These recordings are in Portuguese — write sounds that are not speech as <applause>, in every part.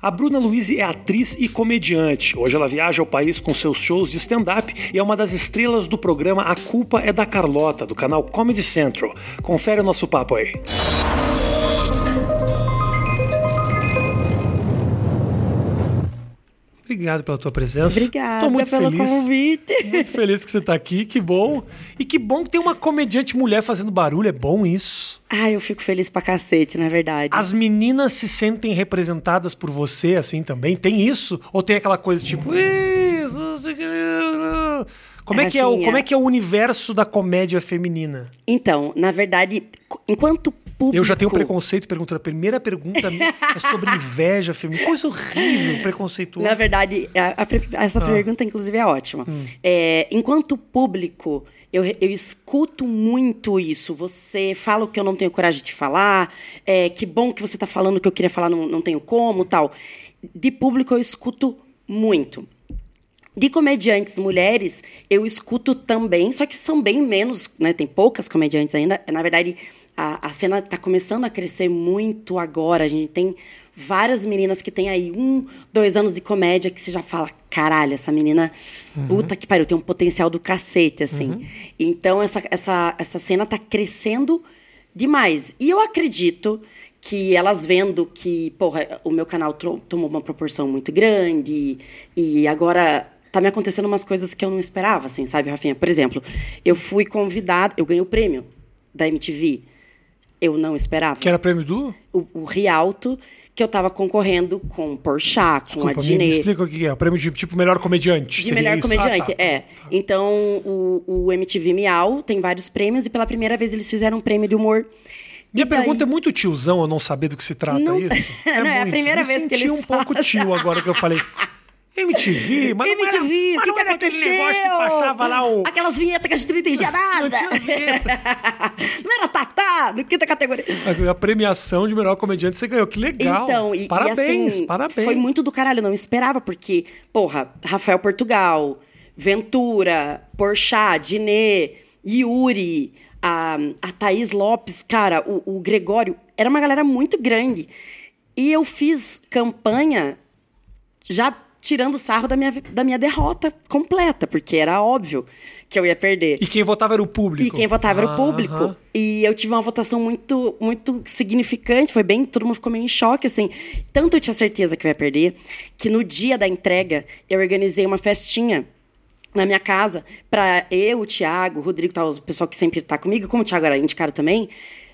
A Bruna Luiz é atriz e comediante. Hoje ela viaja ao país com seus shows de stand-up e é uma das estrelas do programa A Culpa é da Carlota, do canal Comedy Central. Confere o nosso papo aí. Obrigado pela tua presença. Obrigada Tô muito pelo feliz. convite. Muito feliz que você tá aqui, que bom. E que bom que tem uma comediante mulher fazendo barulho, é bom isso. Ai, eu fico feliz pra cacete, na verdade. As meninas se sentem representadas por você assim também? Tem isso? Ou tem aquela coisa tipo. Como é, que é o, como é que é o universo da comédia feminina? Então, na verdade, enquanto público... Eu já tenho preconceito perguntando. A primeira pergunta é sobre <laughs> inveja feminina. Coisa horrível, preconceituosa. Na verdade, a- a essa Ah. pergunta, inclusive, é ótima. Hum. É, enquanto público, eu, eu escuto muito isso. Você fala o que eu não tenho coragem de falar, é, que bom que você está falando o que eu queria falar, não, não tenho como, tal. De público, eu escuto muito. De comediantes mulheres, eu escuto também, só que são bem menos, né? Tem poucas comediantes ainda. Na verdade, a, a cena está começando a crescer muito agora. A gente tem várias meninas que têm aí um, dois anos de comédia que você já fala, caralho, essa menina, puta que pariu, tem um potencial do cacete, assim. Então, essa, essa, essa cena tá crescendo demais. E eu acredito que elas vendo que, porra, o meu canal tomou uma proporção muito grande e agora tá me acontecendo umas coisas que eu não esperava, assim, sabe, Rafinha? Por exemplo, eu fui convidada, eu ganhei o prêmio da MTV. Eu não esperava. Que era prêmio do? O, o Rialto, que eu tava concorrendo com o Porchat, com Desculpa, a me, me explica o que é. O prêmio de tipo melhor comediante. De melhor isso? comediante, Ah, tá. é. Então, o, o MTV Miau tem vários prêmios e pela primeira vez eles fizeram um prêmio de humor. Minha E daí- pergunta é muito tiozão eu não saber do que se trata Não- isso. <laughs> Não, é a muito. primeira Me vez que senti eles um pouco tio agora que eu falei. MTV, mas não era, MTV, o que, que era aconteceu? aquele negócio que passava lá o. Aquelas vinhetas que a gente não entendia nada. <laughs> não era Tatá, no quinta categoria. A premiação de melhor comediante você ganhou. Que legal. Então, e, parabéns, e assim, parabéns. foi muito do caralho, eu não esperava, porque, porra, Rafael Portugal, Ventura, Porchat, Dinê, Yuri, a, a Thaís Lopes, cara, o, o Gregório, era uma galera muito grande. E eu fiz campanha já tirando sarro da minha, da minha derrota completa, porque era óbvio que eu ia perder. E quem votava era o público. E quem votava era o Aham. público. E eu tive uma votação muito, muito significante. Foi bem, todo mundo ficou meio em choque, assim. Tanto eu tinha certeza que eu ia perder, que no dia da entrega, eu organizei uma festinha na minha casa pra eu, o Thiago, o Rodrigo, tal, o pessoal que sempre tá comigo, como o Thiago era indicado também,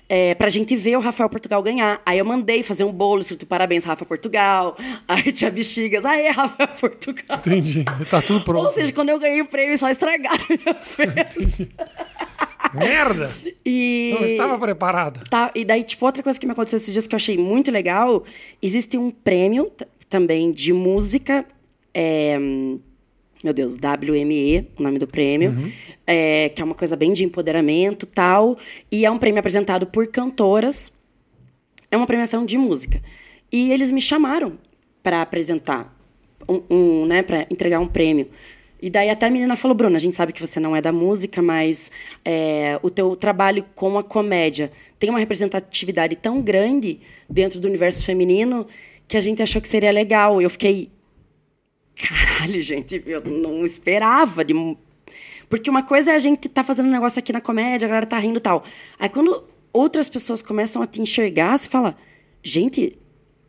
é, pra gente ver o Rafael Portugal ganhar. Aí eu mandei fazer um bolo escrito parabéns, Rafa Portugal. <laughs> Aí tinha bexigas, aê, Rafael Portugal. Entendi. Tá tudo pronto. Ou seja, quando eu ganhei o prêmio, só estragaram a minha <laughs> festa. Merda! E... Não estava preparado. Tá, e daí, tipo, outra coisa que me aconteceu esses dias que eu achei muito legal, existe um prêmio também de música, é, meu Deus, WME, o nome do prêmio, é, que é uma coisa bem de empoderamento tal, e é um prêmio apresentado por cantoras, é uma premiação de música. E eles me chamaram para apresentar, um, um, né, para entregar um prêmio. E daí até a menina falou, Bruna, a gente sabe que você não é da música, mas é, o teu trabalho com a comédia tem uma representatividade tão grande dentro do universo feminino que a gente achou que seria legal. Eu fiquei, caralho, gente, eu não esperava de porque uma coisa é a gente tá fazendo um negócio aqui na comédia, a galera tá rindo e tal. Aí quando outras pessoas começam a te enxergar, você fala, gente,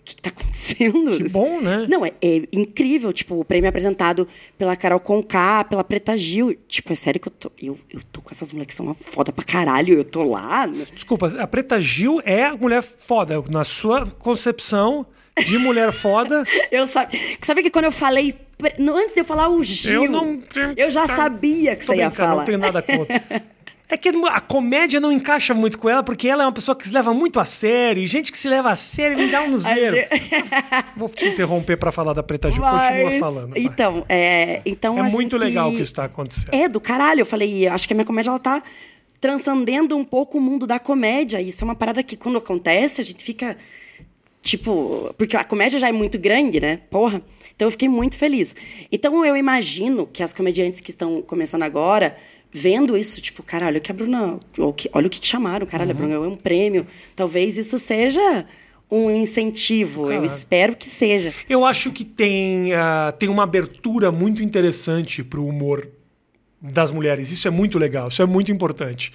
o que, que tá acontecendo? Que bom, né? Não, é, é incrível. Tipo, o prêmio apresentado pela Carol Conká, pela Preta Gil. Tipo, é sério que eu tô. Eu, eu tô com essas moleques que são uma foda pra caralho. Eu tô lá. Desculpa, a Preta Gil é a mulher foda. Na sua concepção de mulher foda. <laughs> Eu sabe, sabe que quando eu falei. Antes de eu falar o Gil, Eu não- eu já sabia que você ia falar. Não tenho nada contra. <laughs> É que a comédia não encaixa muito com ela, porque ela é uma pessoa que se leva muito a sério. E gente que se leva a sério me dá um <laughs> nos nervos. Vou te interromper pra falar da Preta Gil. Mas, Continua falando. vai. Então, é, então É muito gente- legal que isso tá acontecendo. É, do caralho. Eu falei, acho que a minha comédia, ela tá transcendendo um pouco o mundo da comédia. E isso é uma parada que, quando acontece, a gente fica... Tipo, porque a comédia já é muito grande, né? Porra. Então eu fiquei muito feliz. Então eu imagino que as comediantes que estão começando agora, vendo isso, tipo, caralho, olha o que a Bruna. Olha o que te chamaram, caralho, a Bruna ganhou um prêmio. Talvez isso seja um incentivo. Eu Claro. espero que seja. Eu acho que tem, ah, tem uma abertura muito interessante para o humor das mulheres. Isso é muito legal, isso é muito importante.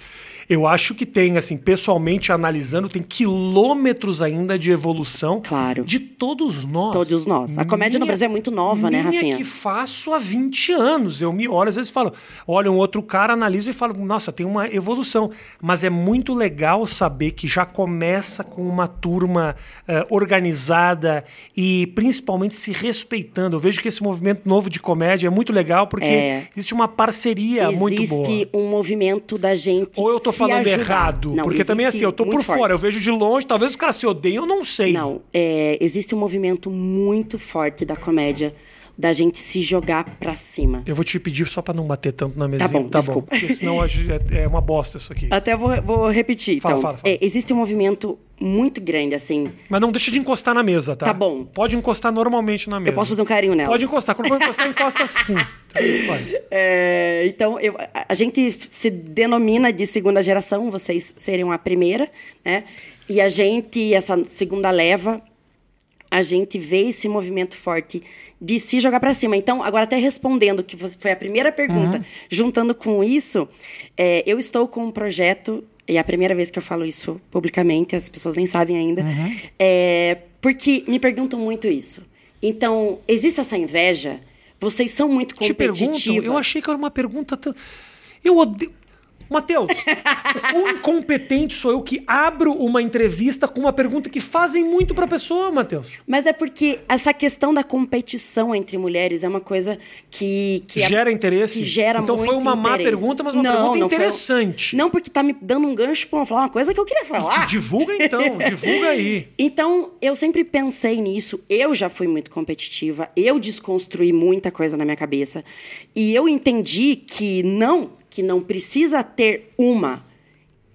Eu acho que tem, assim, pessoalmente analisando, tem quilômetros ainda de evolução Claro. de todos nós. Todos nós. A comédia no Brasil é muito nova, né, minha Rafinha? que faço há 20 anos. Eu me olho, às vezes falo, olha um outro cara, analiso e falo, nossa, tem uma evolução. Mas é muito legal saber que já começa com uma turma eh, organizada e principalmente se respeitando. Eu vejo que esse movimento novo de comédia é muito legal porque É. existe uma parceria muito boa. Existe um movimento da gente. Ou eu tô falando ajudar. errado? Não, porque também assim, eu tô por fora, forte. eu vejo de longe, talvez os caras se odeiam, eu não sei. Não, é, existe um movimento muito forte da comédia da gente se jogar pra cima. Eu vou te pedir só pra não bater tanto na mesinha. bom, desculpa. Porque senão é, é uma bosta isso aqui. Até vou, vou repetir. Fala, então, fala, fala. É, existe um movimento muito grande, assim. Mas não deixa de encostar na mesa, tá? Tá bom. Pode encostar normalmente na mesa. Eu posso fazer um carinho nela. Pode encostar. Quando for encostar, encosta sim. <laughs> Tá. É, então, eu- a gente se denomina de segunda geração, vocês seriam a primeira, né? E a gente, essa segunda leva, a gente vê esse movimento forte de se jogar pra cima. Então, agora até respondendo, que foi a primeira pergunta, Uhum. juntando com isso, é, eu estou com um projeto, e é a primeira vez que eu falo isso publicamente, as pessoas nem sabem ainda, Uhum. é, porque me perguntam muito isso. Então, existe essa inveja? Vocês são muito pergunto, eu achei que era uma pergunta tão... Eu odeio... Matheus, o incompetente sou eu que abro uma entrevista com uma pergunta que fazem muito pra pessoa, Matheus? Mas é porque essa questão da competição entre mulheres é uma coisa que... que é- Gera interesse? Que gera Então foi uma má interesse. pergunta, mas uma Não, pergunta não foi- interessante. Não, porque tá me dando um gancho pra falar uma coisa que eu queria falar. Divulga então, <laughs> divulga aí. Então, eu sempre pensei nisso. Eu já fui muito competitiva. Eu desconstruí muita coisa na minha cabeça. E eu entendi que não, que não precisa ter uma.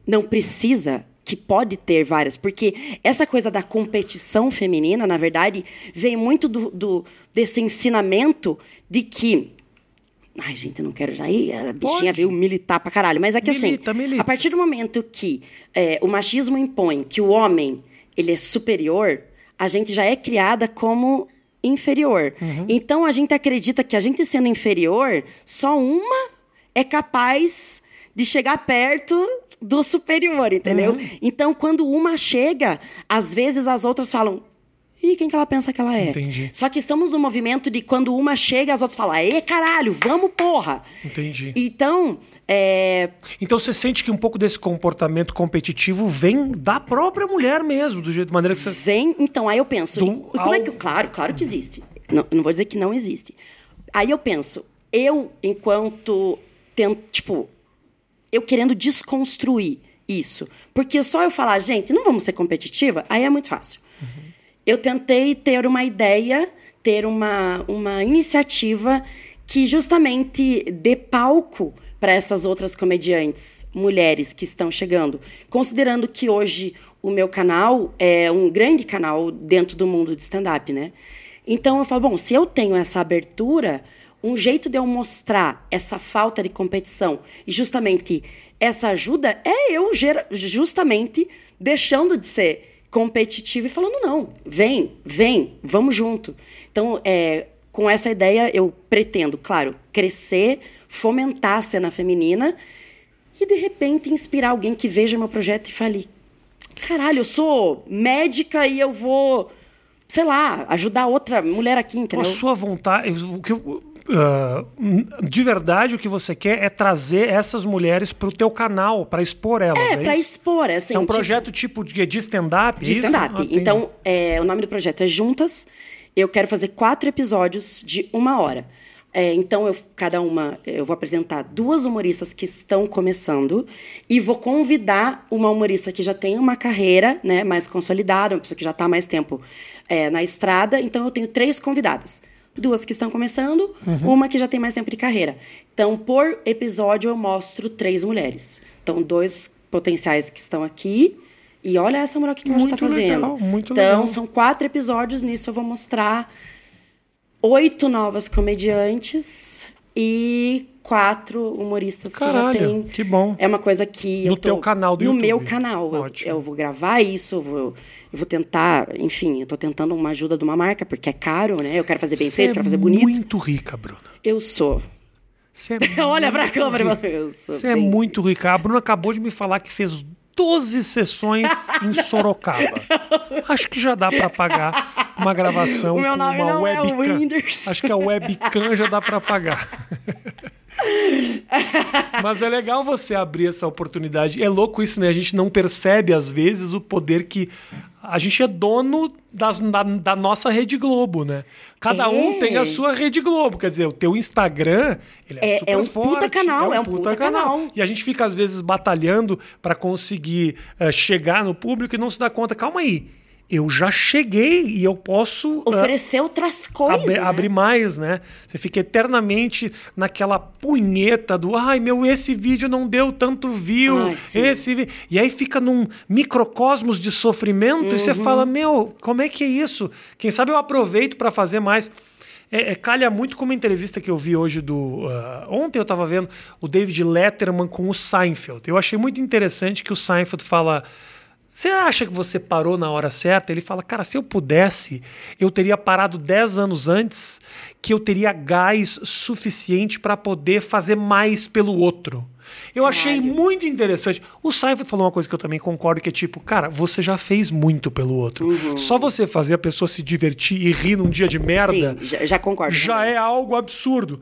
Não precisa, que pode ter várias. Porque essa coisa da competição feminina, na verdade, vem muito do, do- desse ensinamento de que. Ai, gente, eu não quero já ir. A bichinha Pode. veio militar pra caralho. Mas é que Milita, assim, milita. a partir do momento que é, o machismo impõe que o homem ele é superior, a gente já é criada como inferior. Uhum. Então a gente acredita que a gente sendo inferior, só uma é capaz de chegar perto do superior, entendeu? Uhum. Então quando uma chega, às vezes as outras falam Ih, quem que ela pensa que ela é? Entendi. Só que estamos no movimento de quando uma chega, as outras falam, ê, caralho, vamos, porra! Entendi. Então, é, Então você sente que um pouco desse comportamento competitivo vem da própria mulher mesmo, do jeito de maneira que você. Vem, então, aí eu penso, Do- e, e como é que. ao- Claro, claro que existe. Não, não vou dizer que não existe. Aí eu penso, eu, enquanto. Tento, tipo, eu querendo desconstruir isso. Porque só eu falar, gente, não vamos ser competitiva, aí é muito fácil. Eu tentei ter uma ideia, ter uma, uma iniciativa que justamente dê palco para essas outras comediantes, mulheres que estão chegando. Considerando que hoje o meu canal é um grande canal dentro do mundo de stand-up, né? Então eu falo, bom, se eu tenho essa abertura, um jeito de eu mostrar essa falta de competição e justamente essa ajuda é eu justamente deixando de ser competitivo e falando não, vem, vem, vamos junto. Então, é, com essa ideia eu pretendo, claro, crescer, fomentar a cena feminina e de repente inspirar alguém que veja meu projeto e fale: caralho, eu sou médica e eu vou, sei lá, ajudar outra mulher aqui, A entendeu? sua vontade. o que eu- ah, de verdade, o que você quer é trazer essas mulheres para o teu canal, para expor elas. É, É, isso? expor, assim. É um tipo, projeto tipo de, de stand-up? de é stand-up. Ah, então, é, o nome do projeto é Juntas. Eu quero fazer quatro episódios de uma hora. É, então, eu, cada uma, eu vou apresentar duas humoristas que estão começando e vou convidar uma humorista que já tem uma carreira né, mais consolidada, uma pessoa que já está há mais tempo é, na estrada. Então, eu tenho três convidadas. Duas que estão começando, Uhum. uma que já tem mais tempo de carreira. Então, por episódio, eu mostro três mulheres. Então, dois potenciais que estão aqui. E olha essa mulher que ela já Muito tá fazendo. legal, muito então, legal. são quatro episódios. Nisso eu vou mostrar oito novas comediantes e quatro humoristas Caralho, que já tem. que bom. É uma coisa que No eu tô, teu canal do no YouTube. meu canal. Eu, eu vou gravar isso, eu vou, eu vou tentar, enfim, eu tô tentando uma ajuda de uma marca, porque é caro, né? Eu quero fazer bem Você feito, é quero fazer bonito. muito rica, Bruna. Eu sou. Você é <laughs> Olha pra câmera, rica. Você é muito rica. A Bruna acabou de me falar que fez 12 sessões em <laughs> Sorocaba. Acho que já dá pra pagar uma gravação com uma é webcam. Whindersson. Acho que a webcam já dá pra pagar. <laughs> <laughs> Mas é legal você abrir essa oportunidade. É louco isso, né? A gente não percebe, às vezes, o poder que. A gente é dono das- da, da nossa Rede Globo, né? Cada É. um tem a sua Rede Globo. Quer dizer, o teu Instagram, ele é, É- super é um forte. puta canal, é um puta canal. E a gente fica, às vezes, batalhando para conseguir eh, chegar no público e não se dá conta. Calma aí. Eu já cheguei e eu posso. ah, Oferecer outras coisas. Abrir, né? abrir mais, né? Você fica eternamente naquela punheta do ai meu, esse vídeo não deu tanto view, sim. esse vi-" e aí fica num microcosmos de sofrimento e você Uhum. fala meu, como é que é isso? Quem sabe eu aproveito para fazer mais. É, é, calha muito com uma entrevista que eu vi hoje do. ah, ontem eu estava vendo o David Letterman com o Seinfeld. Eu achei muito interessante que o Seinfeld fala. Você acha que você parou na hora certa? Ele fala, cara, se eu pudesse, eu teria parado 10 anos antes, que eu teria gás suficiente para poder fazer mais pelo outro. Eu achei muito interessante. O Seinfeld falou uma coisa que eu também concordo, que é tipo, cara, você já fez muito pelo outro. Uhum. Só você fazer a pessoa se divertir e rir num dia de merda Sim, já, já concordo. já também. é algo absurdo.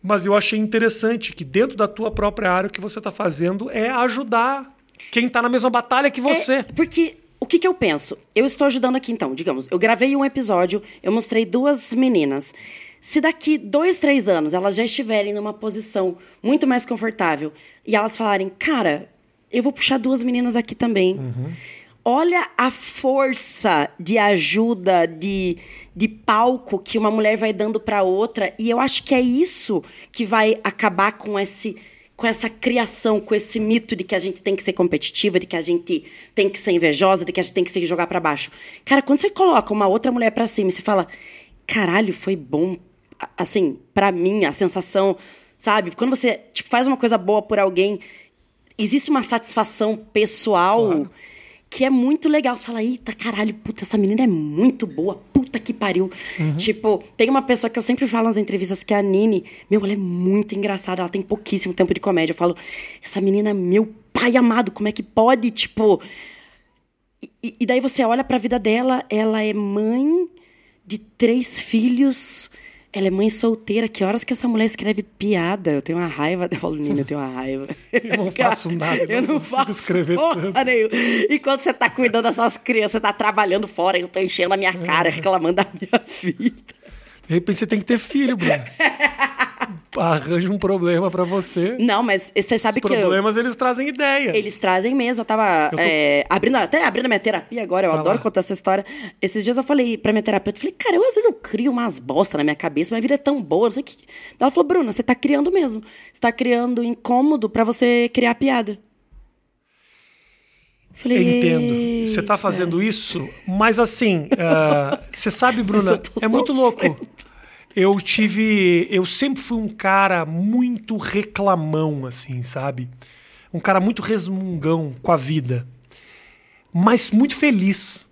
Mas eu achei interessante que dentro da tua própria área o que você está fazendo é ajudar quem está na mesma batalha que você. É, porque o que, que eu penso? Eu estou ajudando aqui então, digamos, eu gravei um episódio, eu mostrei duas meninas. Se daqui dois, três anos elas já estiverem numa posição muito mais confortável e elas falarem, cara, eu vou puxar duas meninas aqui também. Olha a força de ajuda, de, de palco que uma mulher vai dando para outra. E eu acho que é isso que vai acabar com esse com essa criação, com esse mito de que a gente tem que ser competitiva, de que a gente tem que ser invejosa, de que a gente tem que se jogar para baixo. Cara, quando você coloca uma outra mulher para cima e você fala, caralho, foi bom. Assim, para mim, a sensação, sabe? Quando você tipo, faz uma coisa boa por alguém, existe uma satisfação pessoal Claro. Que é muito legal. Você fala, eita, caralho, puta, essa menina é muito boa, puta que pariu. Uhum. Tipo, tem uma pessoa que eu sempre falo nas entrevistas que é a Nini. Meu, ela é muito engraçada, ela tem pouquíssimo tempo de comédia. Eu falo, essa menina, meu pai amado, como é que pode, tipo. E, e daí você olha pra vida dela, ela é mãe de três filhos. Ela é mãe solteira. Que horas que essa mulher escreve piada? Eu tenho uma raiva. <laughs> Eu falo, Nina, eu tenho uma raiva. Eu não faço nada, eu não não faço escrever porra nenhuma. E quando você tá cuidando dessas crianças, você tá trabalhando fora, eu tô enchendo a minha É. cara, reclamando da minha <laughs> vida. De repente você tem que ter filho, Bruno. <laughs> <laughs> Arranja um problema pra você. Não, mas você sabe Os que eu, problemas eles trazem ideias. Eles trazem mesmo. Eu tava Eu tô- é, abrindo, até abrindo a minha terapia agora, eu Vai adoro lá. contar essa história. Esses dias eu falei pra minha terapeuta, eu falei, cara, eu às vezes eu crio umas bosta na minha cabeça, minha vida é tão boa, não sei o que. Ela falou, Bruna, você tá criando mesmo. Você tá criando incômodo pra você criar piada. Eu Falei, Entendo. Você tá fazendo isso, mas assim, ah, você sabe, <laughs> Bruna, eu é muito louco. Eu tive. Eu sempre fui um cara muito reclamão, assim, sabe? Um cara muito resmungão com a vida. Mas muito feliz.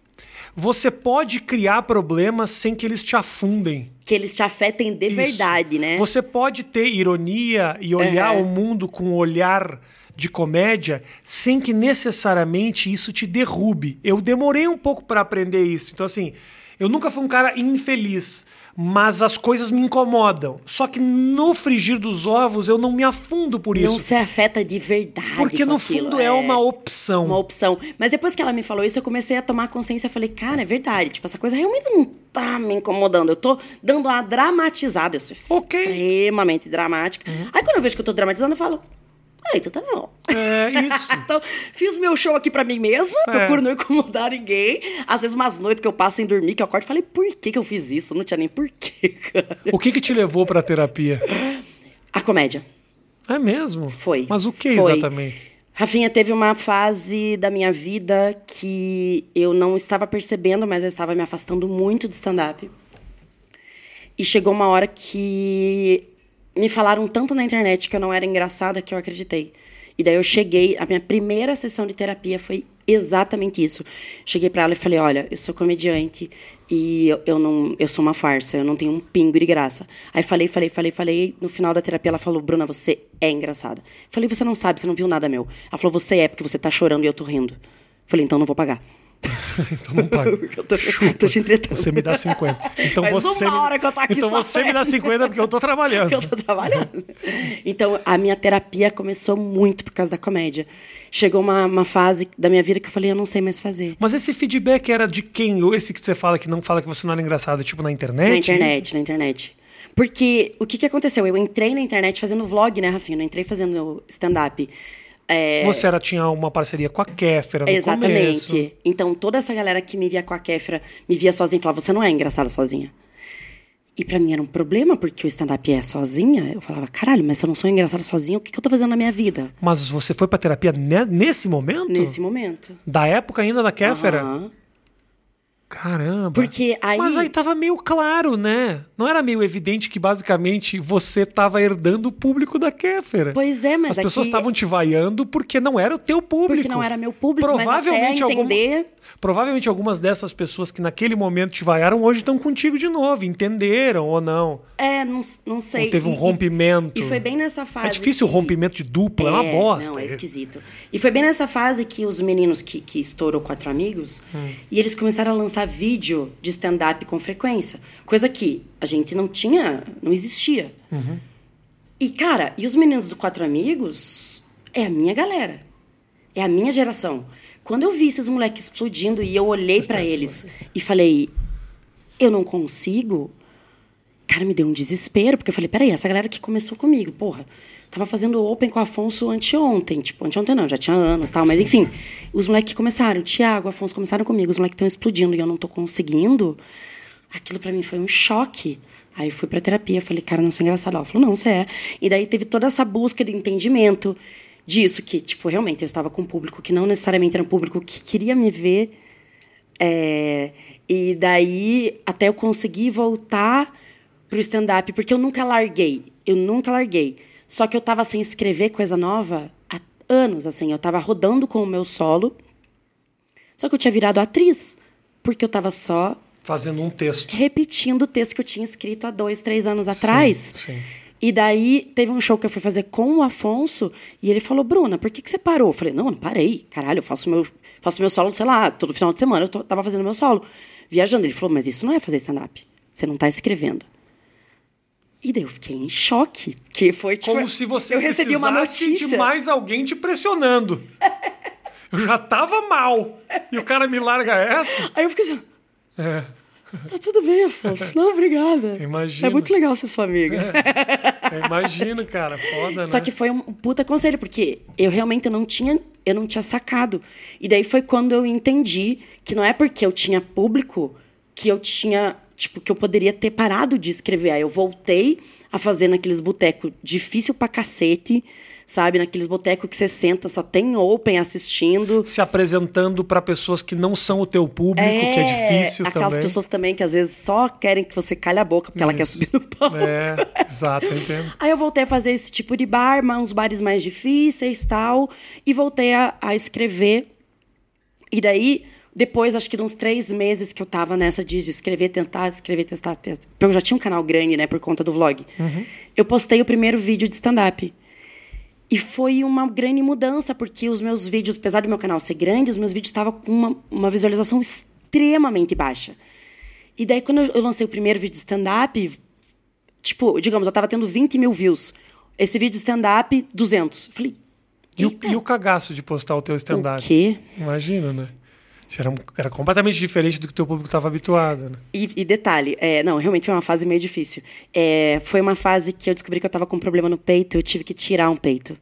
Você pode criar problemas sem que eles te afundem. Que eles te afetem de Isso. verdade, né? Você pode ter ironia e olhar Aham. o mundo com um olhar de comédia sem que necessariamente isso te derrube. Eu demorei um pouco para aprender isso. Então, assim, eu nunca fui um cara infeliz, mas as coisas me incomodam. Só que no frigir dos ovos eu não me afundo por isso. Não se afeta de verdade. porque no aquilo, fundo é uma opção. uma opção. Mas depois que ela me falou isso, eu comecei a tomar consciência. Eu falei, cara, é verdade. Tipo, essa coisa realmente não tá me incomodando. Eu tô dando uma dramatizada. Eu sou Ok. Uhum. extremamente dramática. Aí quando eu vejo que eu tô dramatizando, eu falo, ah, então tá bom. É isso. <laughs> Então, fiz meu show aqui pra mim mesma, É. procuro não incomodar ninguém. Às vezes, umas noites que eu passo sem dormir, que eu acordo e falei, por que, que eu fiz isso? Não tinha nem porquê, cara. <laughs> o que que te levou pra terapia? A comédia. É mesmo? Foi. Mas o que Foi. exatamente? Rafinha teve uma fase da minha vida que eu não estava percebendo, mas eu estava me afastando muito de stand-up. E chegou uma hora que me falaram tanto na internet que eu não era engraçada que eu acreditei. E daí eu cheguei, a minha primeira sessão de terapia foi exatamente isso. Cheguei para ela e falei: "Olha, eu sou comediante e eu, eu, não, eu sou uma farsa, eu não tenho um pingo de graça". Aí falei, falei, falei, falei, no final da terapia ela falou: "Bruna, você é engraçada". Falei: "Você não sabe, você não viu nada meu". Ela falou: "Você é porque você tá chorando e eu tô rindo". Falei: "Então não vou pagar". <laughs> então não paga. <laughs> eu tô, tô te. Você me dá 50. Então Faz você uma me... hora que eu tô aqui Então você me dá 50 porque eu tô trabalhando. <laughs> eu tô trabalhando. Então, a minha terapia começou muito por causa da comédia. Chegou uma, uma fase da minha vida que eu falei, eu não sei mais fazer. Mas esse feedback era de quem? Ou esse que você fala que não fala que você não era engraçado, tipo na internet? Na internet, na internet. Porque o que, que aconteceu? Eu entrei na internet fazendo vlog, né, Rafinha? Eu entrei fazendo stand-up. É, Você era, tinha uma parceria com a Kéfera no Exatamente. começo. Então, toda essa galera que me via com a Kéfera, me via sozinha e falava, você não é engraçada sozinha. E pra mim era um problema, porque o stand-up é sozinha. Eu falava, caralho, mas se eu não sou engraçada sozinha, o que, que eu tô fazendo na minha vida? Mas você foi pra terapia ne- nesse momento? Nesse momento. Da época ainda da Kéfera? Aham. Caramba. Porque aí- Mas aí tava meio claro, né? Não era meio evidente que basicamente você tava herdando o público da Kéfera. Pois é, mas As pessoas aqui- estavam te vaiando porque não era o teu público. Porque não era meu público, mas até Provavelmente algum- entender... Provavelmente algumas dessas pessoas que naquele momento te vaiaram hoje estão contigo de novo, entenderam ou não? É, não, não sei. Ou teve um E- rompimento. E, foi bem nessa fase. É difícil o que- rompimento de dupla, é, uma bosta. Não, é esquisito. E foi bem nessa fase que os meninos que, que estourou quatro amigos, Hum. e eles começaram a lançar vídeo de stand-up com frequência. Coisa que a gente não tinha, não existia. Uhum. E, cara, e os meninos do Quatro Amigos é a minha galera. É a minha geração. Quando eu vi esses moleques explodindo e eu olhei pra eles e falei, eu não consigo. Cara, me deu um desespero, porque eu falei, peraí, essa galera que começou comigo, porra, tava fazendo open com o Afonso anteontem, tipo, anteontem não, já tinha anos tal, mas enfim, os moleques que começaram, o Thiago, o Afonso começaram comigo, os moleques estão explodindo e eu não tô conseguindo, aquilo pra mim foi um choque. Aí eu fui pra terapia, falei, cara, não sou engraçada. Ela falou, não, você é. E daí teve toda essa busca de entendimento disso, que, tipo, realmente eu estava com um público que não necessariamente era um público que queria me ver. É, e daí, até eu conseguir voltar pro stand-up, porque eu nunca larguei. Eu nunca larguei. Só que eu tava sem escrever coisa nova há anos, assim. Eu tava rodando com o meu solo. Só que eu tinha virado atriz. Porque eu tava só Fazendo um texto. repetindo o texto que eu tinha escrito há dois, três anos atrás. sim. E daí teve um show que eu fui fazer com o Afonso e ele falou: Bruna, por que, que você parou? Eu falei: Não, não parei. Caralho, eu faço meu, faço meu solo, sei lá, todo final de semana eu tô- tava fazendo meu solo, viajando. Ele falou: Mas isso não é fazer stand-up. Você não tá escrevendo. E daí eu fiquei em choque. Que foi tipo. Como se você Eu recebi uma notícia. de mais alguém te pressionando. Eu já tava mal. E o cara me larga essa? Aí eu fiquei assim. É. Tá tudo bem, Afonso. Não, obrigada. Imagino. É muito legal ser sua amiga. Eu imagino, cara. Foda, né? Só que foi um puta conselho, porque eu realmente não tinha, eu não tinha sacado. E daí foi quando eu entendi que não é porque eu tinha público que eu tinha, tipo, que eu poderia ter parado de escrever. Aí eu voltei a fazer naqueles botecos difícil pra cacete, sabe? Naqueles botecos que você senta, só tem open assistindo. Se apresentando pra pessoas que não são o teu público, que é difícil aquelas também. pessoas também que às vezes só querem que você calhe a boca porque ela quer Isso. subir no palco. É, exato, eu entendo. Aí eu voltei a fazer esse tipo de bar, mas uns bares mais difíceis tal. E voltei a, a escrever. E daí, depois, acho que de uns três meses que eu tava nessa de escrever, tentar, escrever, testar, testar. Porque eu já tinha um canal grande, né, por conta do vlog. Eu postei o primeiro vídeo de stand-up. E foi uma grande mudança, porque os meus vídeos, apesar do meu canal ser grande, os meus vídeos estavam com uma, uma visualização extremamente baixa. E daí, quando eu, lancei o primeiro vídeo de stand-up, tipo, digamos, eu tava tendo 20 mil views. Esse vídeo de stand-up, 200. Falei, E o, e o cagaço de postar o teu stand-up? o quê? Imagina, né? Era, era completamente diferente do que o teu público estava habituado, né? E, e detalhe, é, não, realmente foi uma fase meio difícil. É, foi uma fase que eu descobri que eu tava com um problema no peito, eu tive que tirar um peito.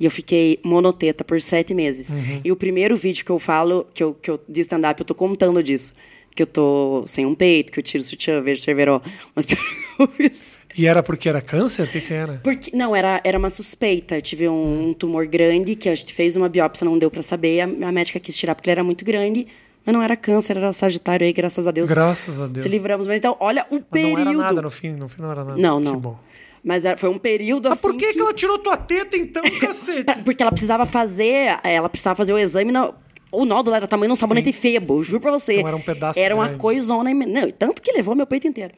E eu fiquei monoteta por sete meses. E o primeiro vídeo que eu falo, que eu, que eu de stand-up, eu tô contando disso. Que eu tô sem um peito, que eu tiro o sutiã, vejo cerveró. Mas <laughs> E era porque era câncer? O que, que era? Porque, não, era, era uma suspeita. Eu tive um, um tumor grande que a gente fez uma biópsia, não deu pra saber. A, a médica quis tirar porque ele era muito grande. Mas não era câncer, era sagitário aí, graças a Deus. Graças a Deus. Se livramos. Mas então, olha o Mas período. não era nada no fim, no fim não era nada. Não, Que não. bom. Mas foi um período Mas assim. por que, que ela tirou tua teta então, <laughs> cacete? Pra- Porque ela precisava fazer. Ela precisava fazer o exame. Na, o nódulo era tamanho de um sabonete febo, juro pra você. Então era um pedaço Era uma grande. coisona. Não, tanto que levou meu peito inteiro.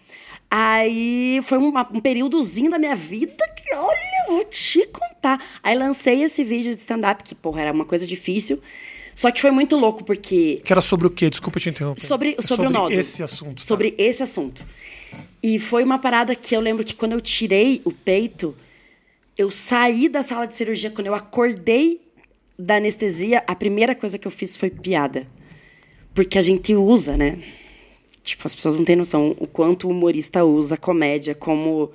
Aí foi uma- um períodozinho da minha vida que, olha, vou te contar. Aí lancei esse vídeo de stand-up, que, porra, era uma coisa difícil. Só que foi muito louco, porque Que era sobre o quê? Desculpa te interromper. Sobre, sobre, o nódulo. esse assunto. tá? Sobre esse assunto. E foi uma parada que eu lembro que quando eu tirei o peito, eu saí da sala de cirurgia, quando eu acordei da anestesia, a primeira coisa que eu fiz foi piada. Porque a gente usa, né? Tipo, as pessoas não têm noção o quanto o humorista usa a comédia como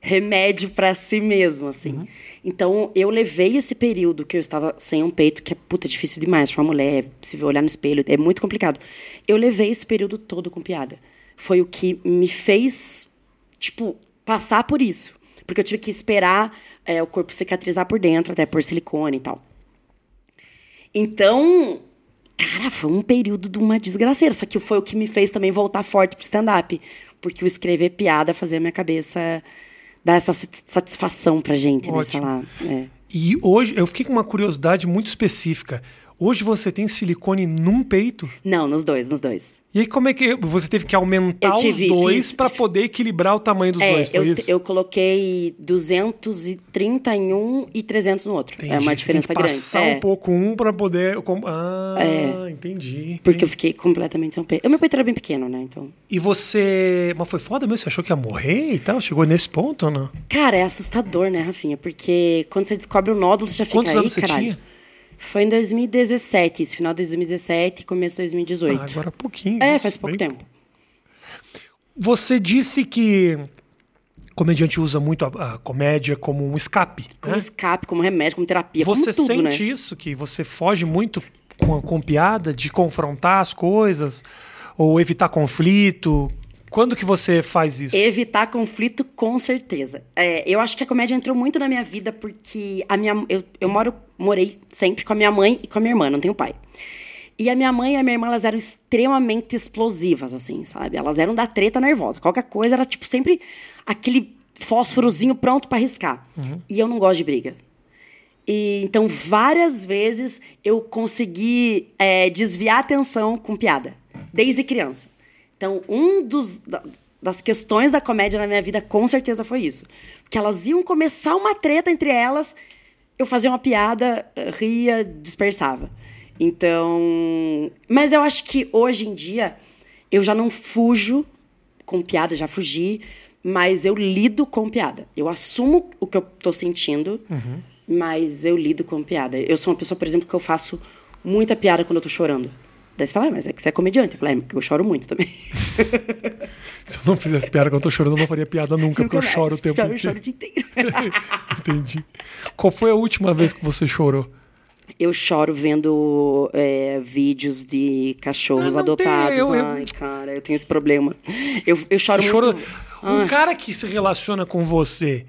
remédio pra si mesmo, assim. Então, eu levei esse período que eu estava sem um peito, que é puta difícil demais pra uma mulher, se olhar no espelho, é muito complicado. Eu levei esse período todo com piada. Foi o que me fez, tipo, passar por isso. Porque eu tive que esperar é, o corpo cicatrizar por dentro, até por silicone e tal. Então, cara, foi um período de uma desgraceira. Só que foi o que me fez também voltar forte pro stand-up. Porque o escrever piada fazia a minha cabeça dar essa sat- satisfação pra gente, né? Sei Ótimo. lá. É. E hoje, eu fiquei com uma curiosidade muito específica. Hoje você tem silicone num peito? Não, nos dois, nos dois. E aí como é que você teve que aumentar tive- os dois fiz- pra poder equilibrar o tamanho dos É, dois? Eu, isso? eu coloquei 230 em um e 300 no outro. Entendi. É uma Você diferença tem que grande. Passar É, um pouco um pra poder. Ah, entendi. Porque eu fiquei completamente sem peito. O meu peito era bem pequeno, né? Então. E você. Mas foi foda mesmo? Você achou que ia morrer e tal? Chegou nesse ponto ou não? Cara, é assustador, né, Rafinha? Porque quando você descobre o nódulo, você já fica Quantos aí, anos você caralho. tinha? Foi em 2017, isso, final de 2017 e começo de 2018. Ah, agora há pouquinho. é, faz pouco bem- tempo. Você disse que comediante usa muito a, a comédia como um escape. Como né? escape, como remédio, como terapia, Você como tudo, sente né? isso? Que você foge muito com, com piada, de confrontar as coisas? Ou evitar conflito? Quando que você faz isso? Evitar conflito, com certeza. É, eu acho que a comédia entrou muito na minha vida porque a minha, eu, eu moro, morei sempre com a minha mãe e com a minha irmã, não tenho pai. E a minha mãe e a minha irmã, elas eram extremamente explosivas, assim, sabe? Elas eram da treta nervosa. Qualquer coisa era, tipo, sempre aquele fósforozinho pronto pra riscar. E eu não gosto de briga. E, então, várias vezes eu consegui é, desviar a atenção com piada, desde criança. Então, um dos da- das questões da comédia na minha vida, com certeza, foi isso. Porque elas iam começar uma treta entre elas, eu fazia uma piada, eh, ria, dispersava. Então. Mas eu acho que hoje em dia eu já não fujo com piada, já fugi, mas eu lido com piada. Eu assumo o que eu tô sentindo, mas eu lido com piada. Eu sou uma pessoa, por exemplo, que eu faço muita piada quando eu tô chorando. Daí você fala, ah, mas é que você é comediante. Eu falo, é, porque eu choro muito também. <laughs> Se eu não fizesse piada quando eu tô chorando, eu não faria piada nunca, porque eu choro o tempo choro, inteiro. choro o dia inteiro. <laughs> Entendi. Qual foi a última vez que você chorou? Eu choro vendo é, vídeos de cachorros Ah, adotados. tem, eu- eu- Ai, cara, eu tenho esse problema. Eu, eu choro Você muito. chora- Um cara que se relaciona com você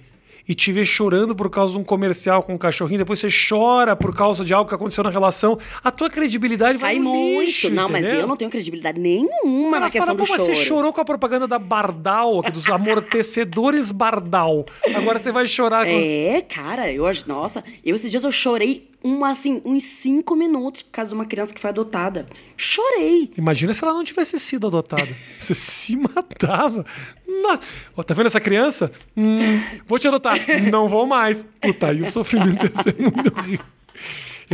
e te vê chorando por causa de um comercial com um cachorrinho, depois você chora por causa de algo que aconteceu na relação, a tua credibilidade vai Cai muito. lixo, não, mas entendeu? eu não tenho credibilidade nenhuma Ela na questão fala, do "Pô, mas choro. Você chorou com a propaganda da Bardal, aqui, dos amortecedores Bardal. Agora você vai chorar com... É, cara, eu acho. Nossa, eu esses dias eu chorei um, assim, uns cinco minutos por causa de uma criança que foi adotada. Chorei. Imagina se ela não tivesse sido adotada. <laughs> Você se matava. Nossa. Tá vendo essa criança? Hum, vou te adotar. Não vou mais. Puta, aí o sofrimento ia ser muito horrível.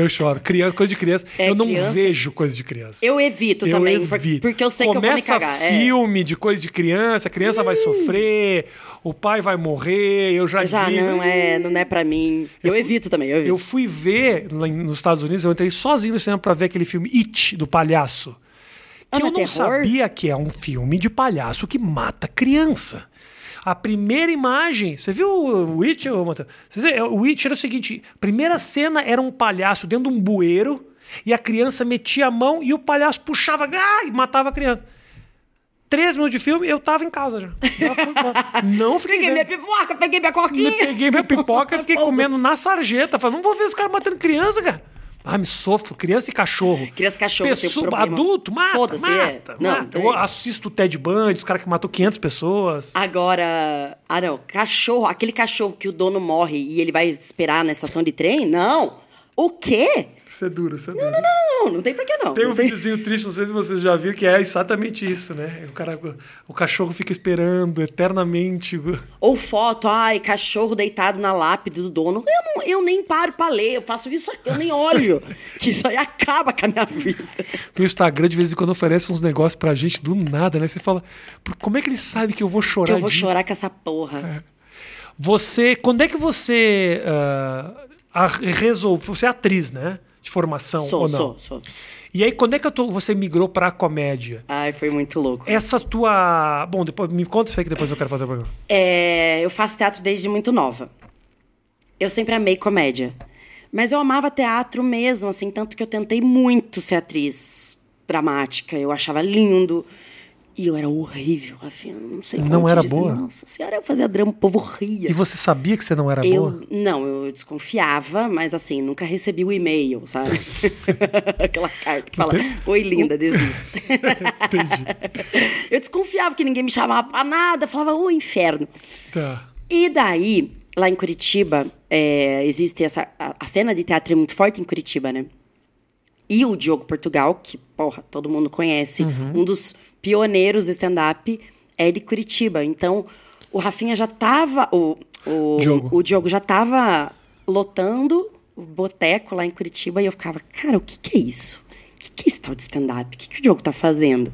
Eu choro. Criança, coisa de criança. É, eu não criança- vejo coisa de criança. Eu evito Eu também, evito. porque eu sei que eu vou me Começa cagar. É. filme de coisa de criança, a criança vai sofrer, o pai vai morrer, eu já Já desligo. não é, não é pra mim. Eu, fui- evito também, eu evito. Eu fui ver lá nos Estados Unidos, eu entrei sozinho no cinema pra ver aquele filme It, do palhaço. Que Ah, eu não é terror? sabia que é um filme de palhaço que mata criança. A primeira imagem, você viu o Matheus? Você vê, O It era o seguinte: a primeira cena era um palhaço dentro de um bueiro e a criança metia a mão e o palhaço puxava ah, e matava a criança. Três minutos de filme, eu tava em casa já. <laughs> Não fiquei Peguei vendo. minha pipoca, peguei minha coquinha. Peguei minha pipoca e fiquei <laughs> comendo na sarjeta. Falei, não vou ver os caras matando criança, cara. Ah, me sofro. Criança e cachorro. Criança e cachorro Pessoa, adulto, mata, Foda-se, é. mata, Não, mata. Eu assisto o Ted Bundy, os caras que matou 500 pessoas. Agora, ah não, cachorro, aquele cachorro que o dono morre e ele vai esperar na estação de trem? Não. O quê? Isso é duro, isso é duro. Não, não tem por que não. Tem um Não tem- videozinho triste, não sei se vocês já viram, que é exatamente isso, né? O, cara, o cachorro fica esperando eternamente. Ou foto, ai, cachorro deitado na lápide do dono. Eu, não- eu nem paro pra ler, eu faço isso, eu nem olho. <laughs> que isso aí acaba com a minha vida. O Instagram de vez em quando oferece uns negócios pra gente do nada, né? Você fala, "Por- como é que ele sabe que eu vou chorar Que eu vou disso?" chorar com essa porra. Você, quando é que você ah, a- resolve? Você é atriz, né? De formação Sou, ou não? sou, sou. E aí, quando é que tô- você migrou pra comédia? Ai, foi muito louco. Essa tua. Bom, depois me conta isso aí que depois eu quero fazer o programa. É, eu faço teatro desde muito nova. Eu sempre amei comédia. Mas eu amava teatro mesmo, assim, tanto que eu tentei muito ser atriz dramática. Eu achava lindo. E eu era horrível, Rafinha. Não sei como Não era dizer. boa? Nossa senhora, eu fazia drama, o povo ria. E você sabia que você não era Eu, boa? não, eu desconfiava, mas assim, nunca recebi o e-mail, sabe? <laughs> Aquela carta que fala, oi linda, desista. <laughs> <laughs> eu desconfiava que ninguém me chamava pra nada, falava, ô inferno. Tá. E daí, lá em Curitiba, é, existe essa. A, a cena de teatro é muito forte em Curitiba, né? E o Diogo Portugal, que, porra, todo mundo conhece, um dos pioneiros do stand-up, é de Curitiba. Então, o Rafinha já tava. O, o, Diogo. o Diogo já tava lotando o boteco lá em Curitiba e eu ficava, cara, o que, que é isso? O que, que é esse tal de stand-up? O que, que o Diogo tá fazendo?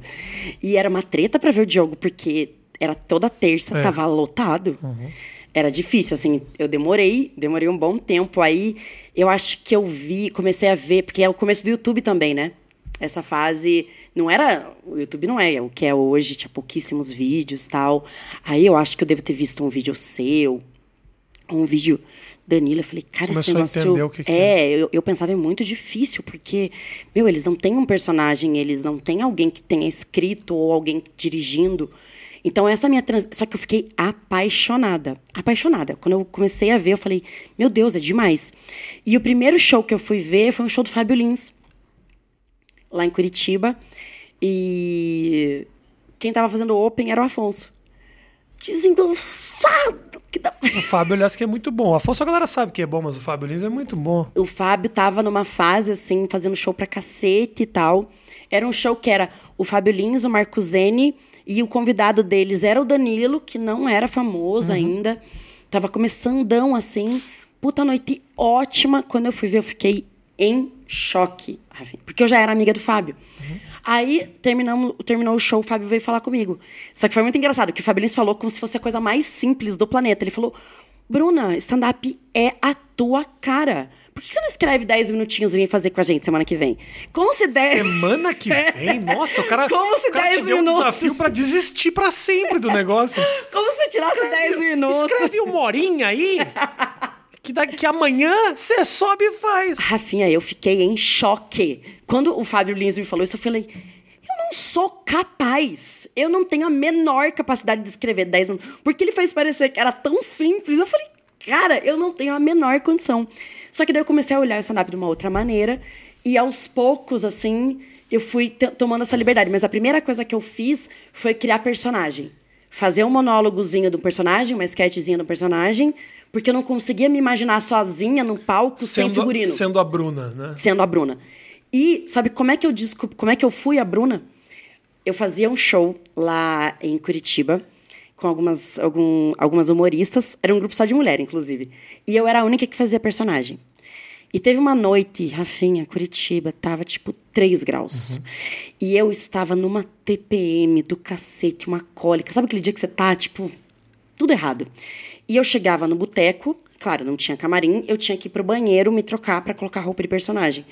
E era uma treta pra ver o Diogo, porque era toda terça, É. tava lotado. Era difícil, assim, eu demorei, demorei um bom tempo. Aí eu acho que eu vi, comecei a ver, porque é o começo do YouTube também, né? Essa fase não era. O YouTube não é o que é hoje, tinha pouquíssimos vídeos tal. Aí eu acho que eu devo ter visto um vídeo seu, um vídeo Danilo. Eu falei, cara, esse Começou a negócio. que que é, eu, eu pensava é muito difícil, porque, meu, eles não têm um personagem, eles não têm alguém que tenha escrito ou alguém dirigindo. Então, essa minha trans... Só que eu fiquei apaixonada. Apaixonada. Quando eu comecei a ver, eu falei, meu Deus, é demais. E o primeiro show que eu fui ver foi um show do Fábio Lins, lá em Curitiba. E quem tava fazendo o Open era o Afonso. Desengonçado! Que da... O Fábio, aliás, que é muito bom. O Afonso a galera sabe que é bom, mas o Fábio Lins é muito bom. o Fábio tava numa fase, assim, fazendo show pra cacete e tal. Era um show que era o Fábio Lins, o Marco Zene, e o convidado deles era o Danilo, que não era famoso ainda. Tava começandão, assim. Puta noite ótima. Quando eu fui ver, eu fiquei em choque. Porque eu já era amiga do Fábio. Aí, terminamos, terminou o show, o Fábio veio falar comigo. Só que foi muito engraçado, que o Fábio Lins falou como se fosse a coisa mais simples do planeta. Ele falou, Bruna, stand-up é a tua cara. Por que você não escreve 10 minutinhos e vem fazer com a gente semana que vem? Como se der... Semana que <laughs> vem? Nossa, o cara, Como se o cara te 10 deu um minutos. desafio pra desistir pra sempre do negócio. <laughs> Como se eu tirasse 10 minutos? Escreve uma horinha aí, <laughs> que, daqui amanhã você sobe e faz. Rafinha, eu fiquei em choque. Quando o Fábio Lins me falou isso, eu falei... Eu não sou capaz. Eu não tenho a menor capacidade de escrever 10 minutos. Porque ele fez parecer que era tão simples. Eu falei, cara, eu não tenho a menor condição. Só que daí eu comecei a olhar o stand-up de uma outra maneira. E aos poucos, assim, eu fui tomando essa liberdade. Mas a primeira coisa que eu fiz foi criar personagem. Fazer um monólogozinho do personagem, uma sketchzinha do personagem. Porque eu não conseguia me imaginar sozinha no palco, sem figurino Sendo a Bruna, né? sendo a Bruna. E sabe como é que eu como é que eu fui a Bruna? Eu fazia um show lá em Curitiba com algumas, algum, algumas humoristas. Era um grupo só de mulher, inclusive. E eu era a única que fazia personagem. E teve uma noite, Rafinha, Curitiba, tava tipo 3 graus. E eu estava numa TPM do cacete, uma cólica. Sabe aquele dia que você tá, tipo, tudo errado. E eu chegava no boteco, claro, não tinha camarim, eu tinha que ir pro banheiro me trocar pra colocar roupa de personagem.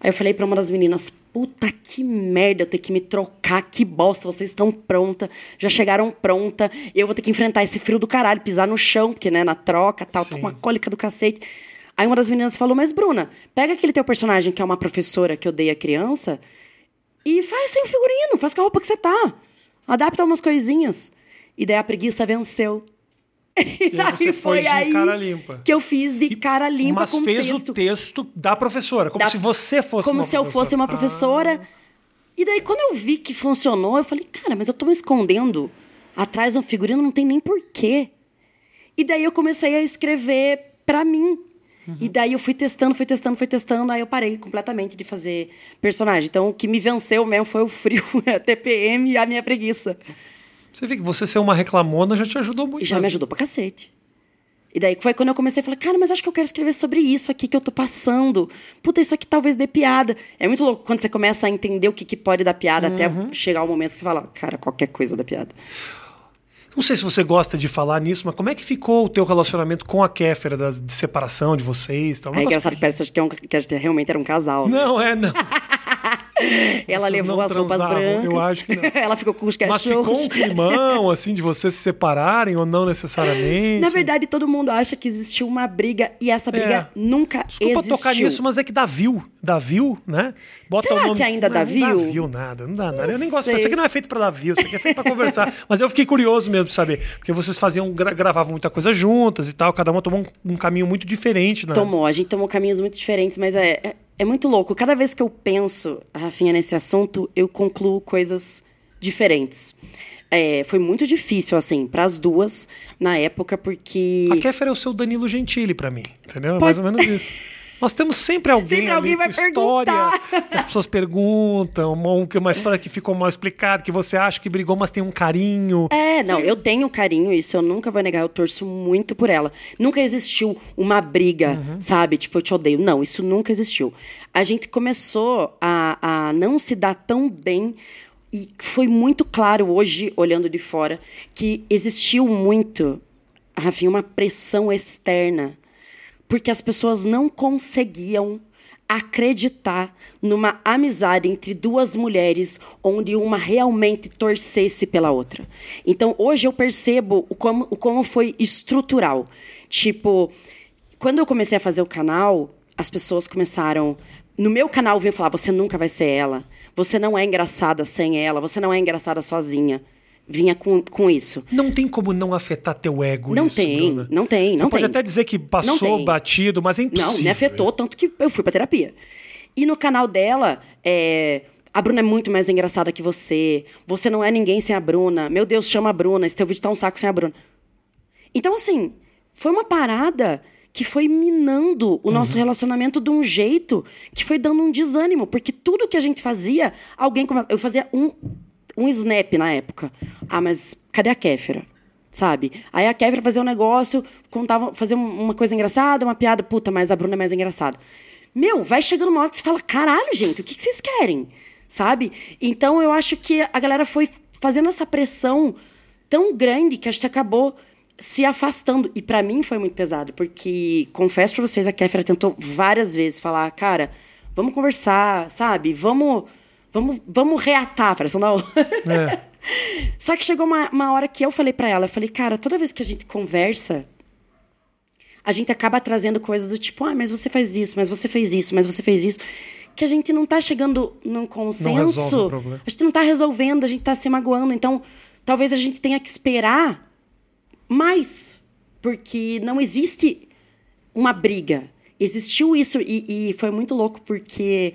Aí eu falei pra uma das meninas: puta que merda, eu ter que me trocar, que bosta, vocês estão pronta, já chegaram pronta, eu vou ter que enfrentar esse frio do caralho, pisar no chão, porque, né, na troca tal, tô Sim. com uma cólica do cacete. Aí uma das meninas falou: Mas, Bruna, pega aquele teu personagem que é uma professora que odeia criança e faz sem figurino, faz com a roupa que você tá. Adapta umas coisinhas. E daí a preguiça venceu. E <laughs> E aí foi de aí cara limpa. que eu fiz de cara limpa Mas com fez texto. o texto da professora, como Da- se você fosse Como uma se eu fosse uma professora. E daí, quando eu vi que funcionou, eu falei, cara, mas eu tô me escondendo atrás de um figurino, não tem nem porquê. E daí eu comecei a escrever pra mim. Uhum. E daí eu fui testando, fui testando, fui testando, aí eu parei completamente de fazer personagem. Então o que me venceu mesmo foi o frio, <laughs> a TPM e a minha preguiça. Você vê que você ser uma reclamona já te ajudou muito. Já né? me ajudou pra cacete. E daí foi quando eu comecei a falar, cara, mas acho que eu quero escrever sobre isso aqui que eu tô passando. Puta, isso aqui talvez dê piada. É muito louco quando você começa a entender o que, que pode dar piada até chegar o momento que você fala, cara, qualquer coisa dá piada. Não sei se você gosta de falar nisso, mas como é que ficou o teu relacionamento com a Kéfera, de separação de vocês? Tal? É engraçado que parece que, é um- que realmente era um casal. né? Não, é, não. <laughs> <laughs> Ela levou as roupas brancas. eu acho que não. <laughs> Ela ficou com os Mas ficou cachorros. um climão, <laughs> assim, de vocês se separarem ou não necessariamente. Na verdade, todo mundo acha que existiu uma briga e essa briga É. nunca Desculpa existiu. tocar nisso, mas é que. Dá view, né? Bota Será o nome... que ainda dá não, Não dá view? view nada, não dá nada. Não eu nem gosto. sei. Isso aqui não é feito pra dar view, isso aqui é feito pra conversar. <laughs> Mas eu fiquei curioso mesmo de saber. Porque vocês faziam, gra- gravavam muita coisa juntas e tal. Cada uma tomou um, um caminho muito diferente, né? Tomou, a gente tomou caminhos muito diferentes, mas é, é, é muito louco. Cada vez que eu penso, Rafinha, nesse assunto, eu concluo coisas diferentes. É, foi muito difícil, assim, para as duas na época, porque. A Kéfera é o seu Danilo Gentili pra mim, entendeu? É Pode Mais ou menos isso. <laughs> Nós temos sempre alguém Sempre alguém vai história perguntar. que as pessoas perguntam, uma, uma história que ficou mal explicada, que você acha que brigou, mas tem um carinho. É, não, eu tenho carinho, isso eu nunca vou negar, eu torço muito por ela. Nunca existiu uma briga, sabe? Tipo, eu te odeio. Não, isso nunca existiu. A gente começou a, a não se dar tão bem e foi muito claro hoje, olhando de fora, que existiu muito, Rafinha, uma pressão externa porque as pessoas não conseguiam acreditar numa amizade entre duas mulheres onde uma realmente torcesse pela outra. Então, hoje eu percebo o como, o como foi estrutural. Tipo, quando eu comecei a fazer o canal, as pessoas começaram. No meu canal vinham falar: você nunca vai ser ela. Você não é engraçada sem ela. Você não é engraçada sozinha. Vinha com, com isso. Não tem como não afetar teu ego Não isso, tem, Bruna. não tem, não Você pode tem. até dizer que passou batido, mas é impossível. Não, me afetou tanto que eu fui pra terapia. E no canal dela, é, a Bruna é muito mais engraçada que você. Você não é ninguém sem a Bruna. Meu Deus, chama a Bruna. Esse teu vídeo tá um saco sem a Bruna. Então, assim, foi uma parada que foi minando o nosso relacionamento de um jeito que foi dando um desânimo. Porque tudo que a gente fazia, alguém... Eu fazia um, um snap na época. Ah, mas cadê a Kéfera? Sabe? Aí a Kéfera fazia um negócio, contava, fazia um- uma coisa engraçada, uma piada. Puta, mas a Bruna é mais engraçada. Meu, vai chegando uma hora que você fala, caralho, gente, o que, que vocês querem? Sabe? Então eu acho que a galera foi fazendo essa pressão tão grande que a gente acabou se afastando. E pra mim foi muito pesado, porque confesso pra vocês, a Kéfera tentou várias vezes falar, cara, vamos conversar, sabe? Vamos, vamos, vamos reatar, parece não. É. <laughs> Só que chegou uma, uma hora que eu falei pra ela, eu falei, cara, toda vez que a gente conversa, a gente acaba trazendo coisas do tipo, ah, mas você faz isso, mas você fez isso, mas você fez isso. Que a gente não tá chegando num consenso. A gente não tá resolvendo, a gente tá se magoando. Então, talvez a gente tenha que esperar mais. Porque não existe uma briga. Existiu isso e, e foi muito louco porque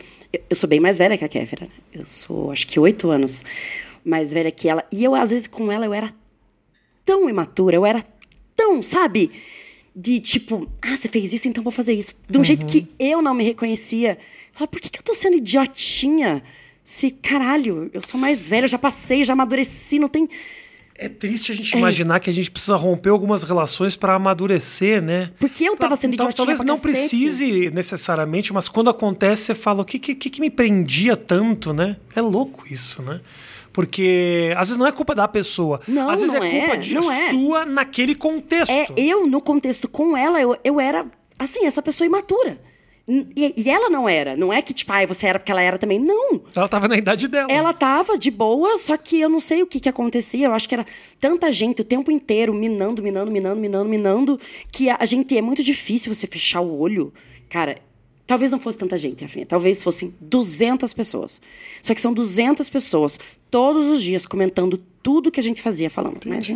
eu, sou bem mais velha que a Kéfera, né? Eu sou, acho que oito anos mais velha que ela. E eu, às vezes, com ela, eu era tão imatura, eu era tão, sabe? De tipo, ah, você fez isso, então vou fazer isso. De um jeito que eu não me reconhecia. Eu falava, por que, que eu tô sendo idiotinha? Se, caralho, eu sou mais velha, já passei, já amadureci, não tem. É triste a gente imaginar que a gente precisa romper algumas relações para amadurecer, né? Porque eu tava sendo Então, talvez não cacete. precise necessariamente, mas quando acontece, você fala: o que, que, que me prendia tanto, né? É louco isso, né? Porque às vezes não é culpa da pessoa. Não, às vezes não é culpa é, de, não é. sua naquele contexto. É, eu, no contexto com ela, eu, eu era, assim, essa pessoa imatura. E, e ela não era. Não é que, tipo, ai, você era porque ela era também. Não. Ela tava na idade dela. Ela tava de boa, só que eu não sei o que que acontecia. Eu acho que era tanta gente o tempo inteiro minando, minando, minando, minando, minando, que a, a gente é muito difícil você fechar o olho. Cara, talvez não fosse tanta gente, Rafinha. Talvez fossem 200 pessoas. Só que são 200 pessoas todos os dias comentando tudo que a gente fazia falando. Mas,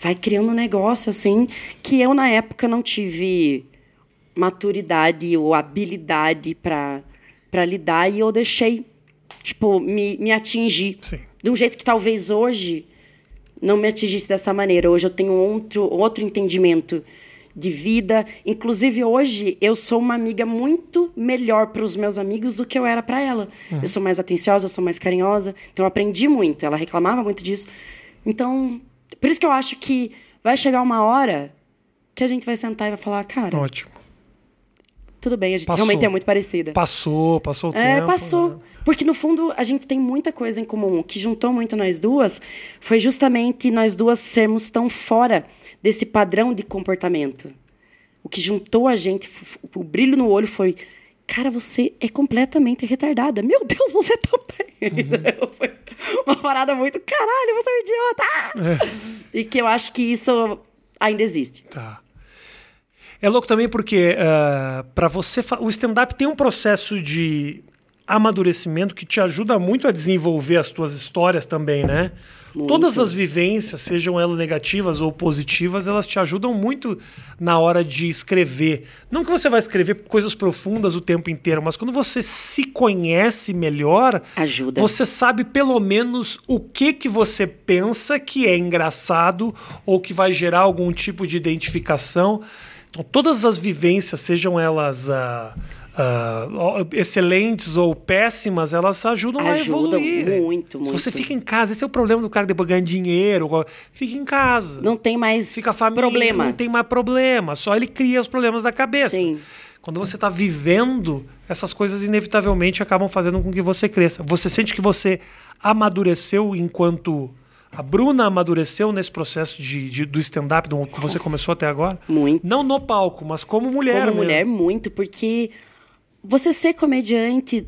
vai criando um negócio assim que eu, na época, não tive maturidade ou habilidade para lidar e eu deixei, tipo, me, me atingir. Sim. De um jeito que talvez hoje não me atingisse dessa maneira. Hoje eu tenho outro, outro entendimento de vida. Inclusive, hoje, eu sou uma amiga muito melhor para os meus amigos do que eu era para ela. Uhum. Eu sou mais atenciosa, eu sou mais carinhosa. Então, eu aprendi muito. Ela reclamava muito disso. Então, por isso que eu acho que vai chegar uma hora que a gente vai sentar e vai falar, cara. Ótimo. Tudo bem, a gente passou. realmente é muito parecida. Passou, passou o é, tempo. É, passou. Né? Porque, no fundo, a gente tem muita coisa em comum. O que juntou muito nós duas foi justamente nós duas sermos tão fora desse padrão de comportamento. O que juntou a gente, o brilho no olho foi. Cara, você é completamente retardada. Meu Deus, você também. Uhum. <laughs> foi uma parada muito. Caralho, você é um idiota! É. E que eu acho que isso ainda existe. Tá. É louco também porque uh, ah, para você o stand-up tem um processo de amadurecimento que te ajuda muito a desenvolver as tuas histórias também, né? Muito. Todas as vivências, sejam elas negativas ou positivas, elas te ajudam muito na hora de escrever. Não que você vai escrever coisas profundas o tempo inteiro, mas quando você se conhece melhor, ajuda. Você sabe pelo menos o que que você pensa que é engraçado ou que vai gerar algum tipo de identificação. Então, todas as vivências, sejam elas uh, uh, excelentes ou péssimas, elas ajudam, ajudam a evoluir. Muito, muito. Se você fica em casa, esse é o problema do cara depois ganhar dinheiro. Fica em casa. Não tem mais fica família, problema. Não tem mais problema. Só ele cria os problemas da cabeça. Sim. Quando você está vivendo, essas coisas inevitavelmente acabam fazendo com que você cresça. Você sente que você amadureceu enquanto a Bruna amadureceu nesse processo de, de do stand-up que você começou até agora? Muito. Não no palco, mas como mulher. Como mesmo. mulher, muito, porque você ser comediante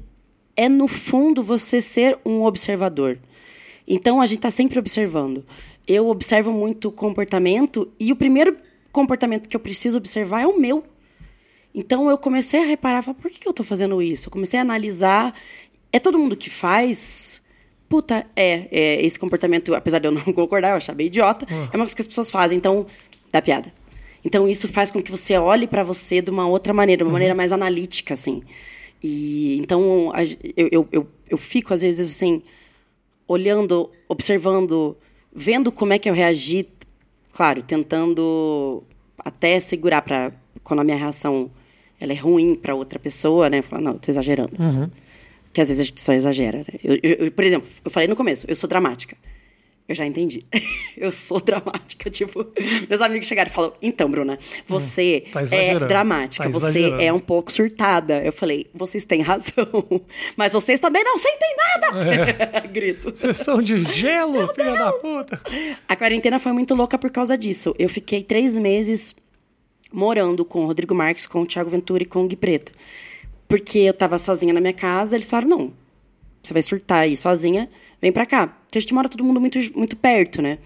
é, no fundo, você ser um observador. Então, a gente está sempre observando. Eu observo muito o comportamento e o primeiro comportamento que eu preciso observar é o meu. Então, eu comecei a reparar, por que eu estou fazendo isso? Eu comecei a analisar. É todo mundo que faz? Puta, é, é esse comportamento, apesar de eu não <laughs> concordar, eu achar bem idiota, uhum. é uma coisa que as pessoas fazem, então dá piada. Então isso faz com que você olhe para você de uma outra maneira, de uma uhum. maneira mais analítica, assim. E então eu, eu, eu, eu, fico, às vezes, assim, olhando, observando, vendo como é que eu reagi, claro, tentando até segurar para quando a minha reação ela é ruim para outra pessoa, né? Falar, não, eu tô exagerando. Uhum. Que às vezes a gente só exagera. Né? Eu, eu, por exemplo, eu falei no começo, eu sou dramática. Eu já entendi. <laughs> eu sou dramática. <laughs> Tipo, meus amigos chegaram e falaram: Então, Bruna, você hum, tá é dramática, tá você é um pouco surtada. Eu falei: Vocês têm razão. <laughs> Mas vocês também não sentem nada. É. Grito. Vocês são de gelo, filha da puta. A quarentena foi muito louca por causa disso. Eu fiquei três meses morando com o Rodrigo Marques, com o Thiago Ventura e com o Gui Preto. Porque eu tava sozinha na minha casa, eles falaram: Não, você vai surtar aí sozinha vem pra cá. Porque a gente mora todo mundo muito, muito perto, né?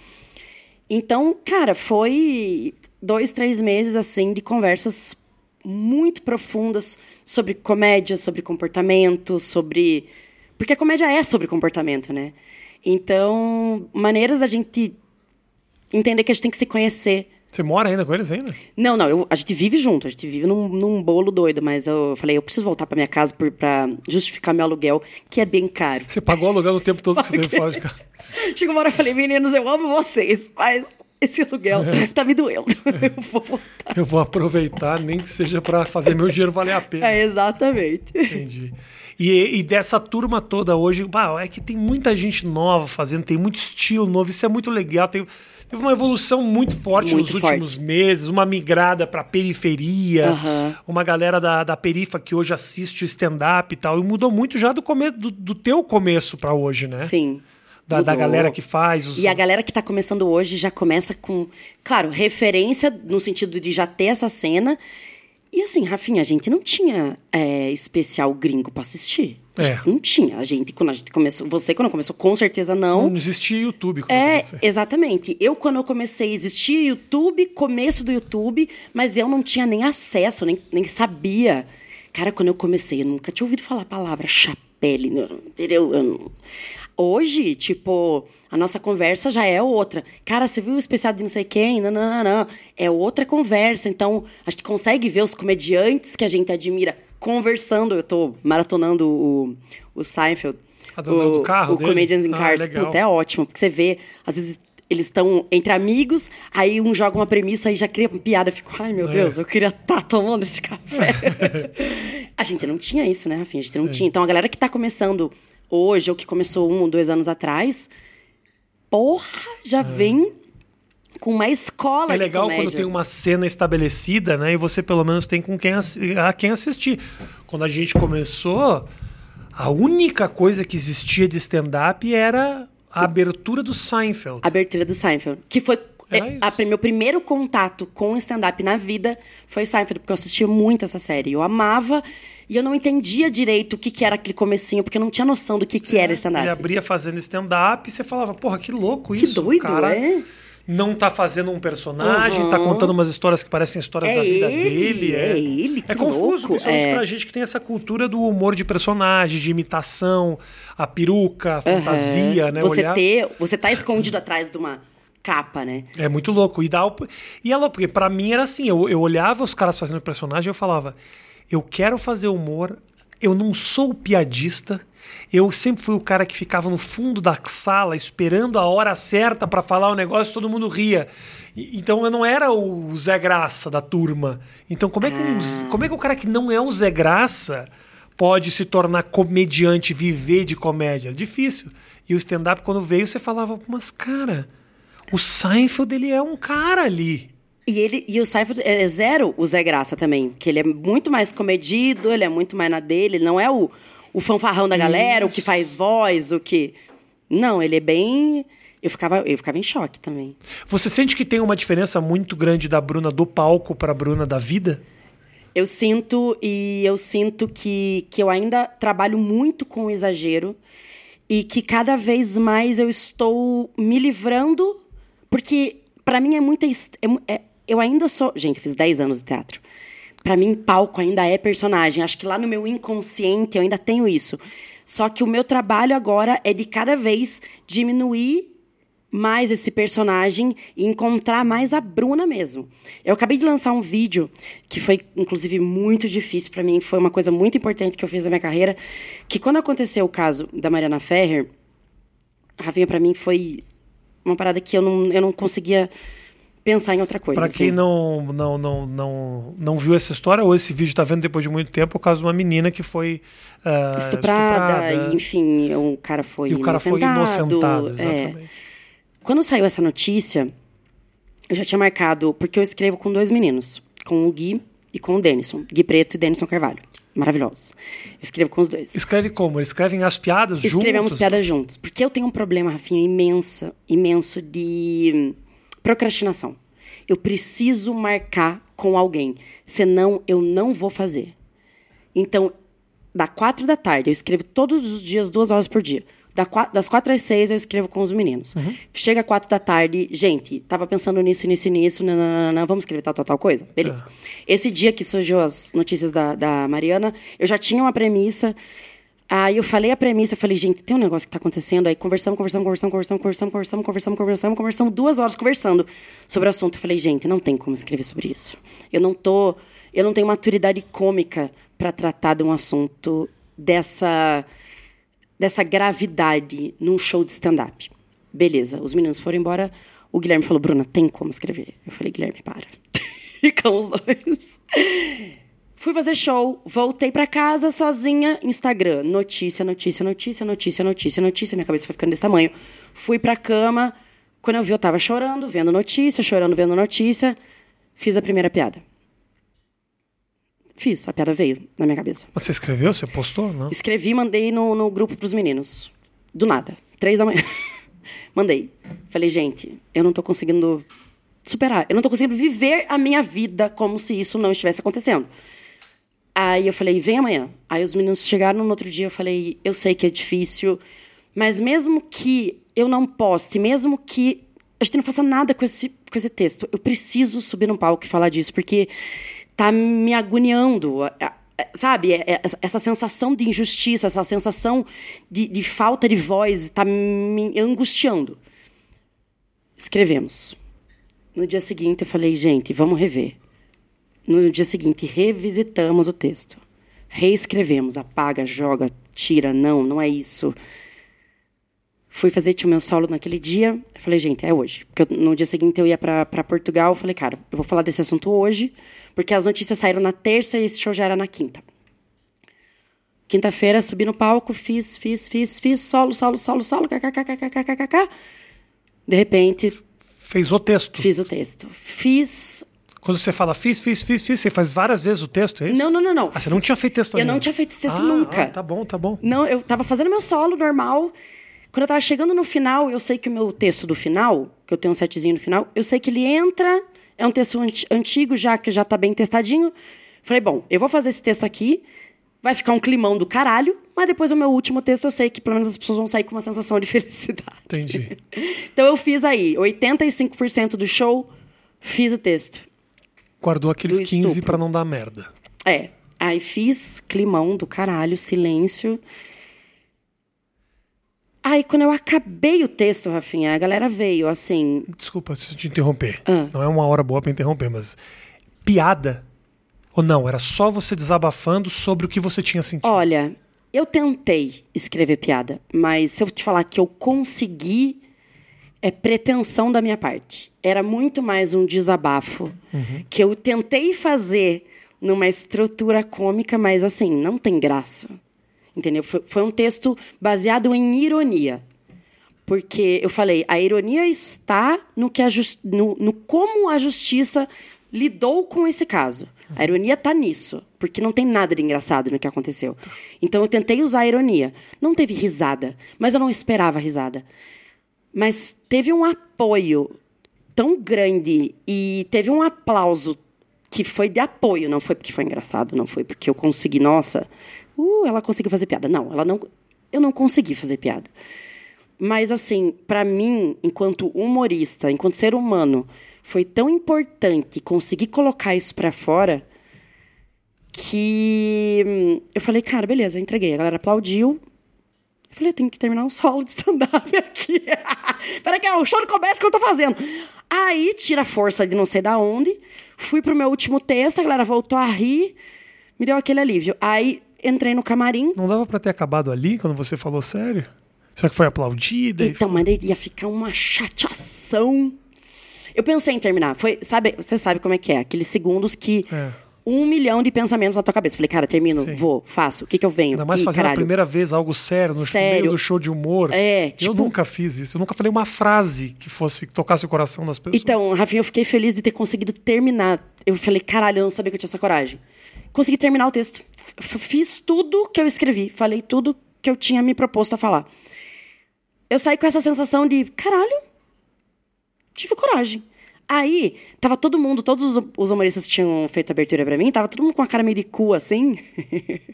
Então, cara, foi dois, três meses, assim, de conversas muito profundas sobre comédia, sobre comportamento, sobre. Porque a comédia é sobre comportamento, né? Então, maneiras da gente entender que a gente tem que se conhecer você mora ainda com eles ainda? Não, não. Eu, a gente vive junto. A gente vive num, num bolo doido. Mas eu falei, eu preciso voltar pra minha casa por, pra justificar meu aluguel, que é bem caro. Você pagou aluguel o tempo todo que você teve <laughs> fora de casa. Chegou uma hora e falei, meninos, eu amo vocês, mas esse aluguel é. tá me doendo. <laughs> eu vou voltar. Eu vou aproveitar, nem que seja para fazer meu dinheiro valer a pena. <laughs> É, exatamente. Entendi. E, e, dessa turma toda hoje, bah, é que tem muita gente nova fazendo, tem muito estilo novo, isso é muito legal. Tem, teve uma evolução muito forte muito nos forte. últimos meses, uma migrada para periferia, uhum. uma galera da, da perifa que hoje assiste o stand-up e tal, e mudou muito já do começo do, do teu começo para hoje, né? Sim. Da, da, galera que faz. Os... E a galera que está começando hoje já começa com, claro, referência no sentido de já ter essa cena. E assim, Rafinha, a gente não tinha é, especial gringo para assistir. É. Não tinha. A gente, quando a gente começou. Você, quando começou, com certeza não. Não existia YouTube. é, exatamente. Eu, quando eu comecei, existia YouTube, começo do YouTube, mas eu não tinha nem acesso, nem, nem sabia. Cara, quando eu comecei, eu nunca tinha ouvido falar a palavra chapéu, entendeu? Eu não... Hoje, tipo, a nossa conversa já é outra. Cara, você viu o especial de não sei quem? Não, não, não, não. É outra conversa. Então, a gente consegue ver os comediantes que a gente admira conversando. Eu tô maratonando o, o Seinfeld. Do o, carro o dele? Comedians in Ah, Cars. legal. Puta, é ótimo. Porque você vê, às vezes, eles estão entre amigos, aí um joga uma premissa e já cria uma piada. Eu fico, ai meu É. Deus, eu queria estar tomando esse café. <laughs> a gente não tinha isso, né, Rafinha? A gente não tinha. Então a galera que tá começando hoje, ou que começou um, dois anos atrás, porra, já vem com uma escola É legal quando tem uma cena estabelecida, né? E você pelo menos tem com quem a quem assistir. Quando a gente começou, a única coisa que existia de stand-up era a abertura do Seinfeld. A abertura do Seinfeld. Que foi. É, a- meu primeiro contato com stand-up na vida foi Seinfeld, porque eu assistia muito essa série. Eu amava e eu não entendia direito o que, que era aquele comecinho, porque eu não tinha noção do que, que era Ele stand-up. abria fazendo stand-up e você falava, porra, que louco Que isso. o doido, cara é? Não tá fazendo um personagem, tá contando umas histórias que parecem histórias É da vida ele, dele. é ele, que É confuso, louco, principalmente é. pra gente que tem essa cultura do humor de personagem, de imitação, a peruca, a fantasia, né? Você olhar. ter. Você tá escondido atrás de uma capa, né? É muito louco. E, dá e é louco, porque pra mim era assim: eu, eu olhava os caras fazendo personagem e eu falava, eu quero fazer humor, eu não sou o piadista. Eu sempre fui o cara que ficava no fundo da sala esperando a hora certa pra falar o negócio e todo mundo ria. Então eu não era o Zé Graça da turma. Então como é que, um Z- como é que o cara que não é o Zé Graça pode se tornar comediante, viver de comédia? É difícil. E o stand-up, quando veio, você falava, mas cara, o Seinfeld, ele é um cara ali. E ele e o Seinfeld é zero o Zé Graça também, que ele é muito mais comedido, ele é muito mais na dele, ele não é o, o fanfarrão da galera, o que Isso. faz voz, o que Não, ele é bem eu ficava eu ficava em choque também. Você sente que tem uma diferença muito grande da Bruna do palco pra Bruna da vida? Eu sinto e eu sinto que, que eu ainda trabalho muito com o exagero e que cada vez mais eu estou me livrando, porque pra mim é muita. é é- eu ainda sou. Gente, eu fiz 10 anos de teatro. Pra mim, palco ainda é personagem. Acho que lá no meu inconsciente eu ainda tenho isso. Só que o meu trabalho agora é de cada vez diminuir mais esse personagem e encontrar mais a Bruna mesmo. Eu acabei de lançar um vídeo que foi inclusive muito difícil pra mim, foi uma coisa muito importante que eu fiz na minha carreira, que quando aconteceu o caso da Mariana Ferrer, a Rafinha pra mim foi uma parada que eu não, eu não conseguia pensar em outra coisa. Pra quem assim. não, não, não, não, não viu essa história, ou esse vídeo tá vendo depois de muito tempo, é o caso de uma menina que foi ah, estuprada, estuprada. e, enfim, o cara foi E o cara foi inocentado, inocentado, é. exatamente. Quando saiu essa notícia, eu já tinha marcado, porque eu escrevo com dois meninos, com o Gui e com o Denison. Gui Preto e Denison Carvalho. Maravilhosos. Eu escrevo com os dois. Escreve como? Eles escrevem as piadas juntos? Escrevemos piadas juntos. Porque eu tenho um problema, Rafinha, imensa, imenso de procrastinação. Eu preciso marcar com alguém, senão eu não vou fazer. Então, da quatro da tarde, eu escrevo todos os dias, duas horas por dia. Da das quatro às seis, eu escrevo com os meninos. Chega quatro da tarde, gente, tava pensando nisso, nisso, nisso, nananana, vamos escrever tal, tal, tal coisa? Beleza. Esse dia que surgiu as notícias da, da Mariana, eu já tinha uma premissa. Aí eu falei a premissa, eu falei, gente, tem um negócio que tá acontecendo. Aí conversamos, conversamos, conversamos, conversamos, conversamos, conversamos, conversamos, conversamos, conversamos, duas horas conversando sobre o assunto. Eu falei, gente, não tem como escrever sobre isso. Eu não tô. Eu não tenho maturidade cômica para tratar de um assunto dessa dessa gravidade num show de stand-up. Beleza, os meninos foram embora. O Guilherme falou, Bruna, tem como escrever? Eu falei, Guilherme, para. <laughs> Ficamos os dois. Fui fazer show, voltei pra casa sozinha, Instagram, notícia, notícia, notícia, notícia, notícia, notícia, minha cabeça foi ficando desse tamanho. Fui pra cama, quando eu vi eu tava chorando, vendo notícia, chorando, vendo notícia, fiz a primeira piada. Fiz, a piada veio na minha cabeça. Você escreveu? Você postou? Não? Escrevi, mandei no, no grupo pros meninos. Do nada. Três da manhã. <laughs> mandei. Falei, gente, eu não tô conseguindo superar. Eu não tô conseguindo viver a minha vida como se isso não estivesse acontecendo. Aí eu falei, vem amanhã. Aí os meninos chegaram no outro dia, eu falei, eu sei que é difícil, mas mesmo que eu não poste, mesmo que a gente não faça nada com esse, com esse texto, eu preciso subir no palco e falar disso, porque tá me agoniando. Sabe, é, é, essa sensação de injustiça, essa sensação de, de falta de voz está me angustiando. Escrevemos. No dia seguinte, eu falei, gente, vamos rever. No dia seguinte, revisitamos o texto. Reescrevemos, apaga, joga, tira, não, não é isso. Fui fazer o meu solo naquele dia. Falei, gente, é hoje. Porque eu, no dia seguinte eu ia para Portugal. Falei, cara, eu vou falar desse assunto hoje, porque as notícias saíram na terça e esse show já era na quinta. Quinta-feira, subi no palco, fiz, fiz, fiz, fiz, solo, solo, solo, solo, kkkkkkk. De repente. Fez o texto. Fiz o texto. Fiz quando você fala fiz, fiz, fiz, fiz, você faz várias vezes o texto, é isso? Não, não, não, não. Ah, você não tinha feito texto Eu ainda? não tinha feito esse texto Ah, nunca. ah, tá bom, tá bom. Não, eu tava fazendo meu solo normal. Quando eu tava chegando no final, eu sei que o meu texto do final, que eu tenho um setzinho no final, eu sei que ele entra, é um texto anti- antigo já, que já tá bem testadinho. Falei, bom, eu vou fazer esse texto aqui, vai ficar um climão do caralho, mas depois o meu último texto eu sei que pelo menos as pessoas vão sair com uma sensação de <laughs> felicidade. Entendi. Então eu fiz aí, 85% do show, fiz o texto. Guardou aqueles Do 15 estupro. pra não dar merda. É, aí fiz climão do caralho, silêncio. Aí, quando eu acabei o texto, Rafinha, a galera veio assim. Desculpa se eu te interromper. Ah. Não é uma hora boa pra interromper, mas. Piada? Ou não? Era só você desabafando sobre o que você tinha sentido? Olha, eu tentei escrever piada, mas se eu te falar que eu consegui, é pretensão da minha parte. Era muito mais um desabafo que eu tentei fazer numa estrutura cômica, mas assim, não tem graça. Entendeu? Foi, foi um texto baseado em ironia. Porque eu falei, a ironia está no, que a no, no como a justiça lidou com esse caso. A ironia está nisso, porque não tem nada de engraçado no que aconteceu. Então eu tentei usar a ironia. Não teve risada, mas eu não esperava risada. Mas teve um apoio tão grande e teve um aplauso que foi de apoio, não foi porque foi engraçado, não foi porque eu consegui, nossa, uh, ela conseguiu fazer piada. Não, ela não, eu não consegui fazer piada. Mas assim, pra mim, enquanto humorista, enquanto ser humano, foi tão importante conseguir colocar isso pra fora que hum, eu falei, cara, beleza, entreguei. A galera aplaudiu. Eu falei, eu tenho que terminar um solo de stand-up aqui. <laughs> Peraí que é o show de comédia que eu tô fazendo. Aí, tira a força de não sei da onde. Fui pro meu último texto, a galera voltou a rir. Me deu aquele alívio. Aí, entrei no camarim. Não dava pra ter acabado ali quando você falou sério? Será que foi aplaudida? Então, mas ia ficar uma chateação. Eu pensei em terminar. Foi, sabe, você sabe como é que é? Aqueles segundos que É. um milhão de pensamentos na tua cabeça. Falei, cara, termino, Sim. vou, faço. O que que eu venho? Ainda mais Ih, fazendo a primeira vez algo sério, no Sério. meio do show de humor. É, Eu tipo- nunca fiz isso. Eu nunca falei uma frase que fosse que tocasse o coração das pessoas. Então, Rafinha, eu fiquei feliz de ter conseguido terminar. Eu falei, caralho, eu não sabia que eu tinha essa coragem. Consegui terminar o texto. F- fiz tudo que eu escrevi. Falei tudo que eu tinha me proposto a falar. Eu saí com essa sensação de, caralho, tive coragem. Aí, tava todo mundo, todos os- humoristas que tinham feito a abertura pra mim, tava todo mundo com a cara meio de cu, assim. <laughs>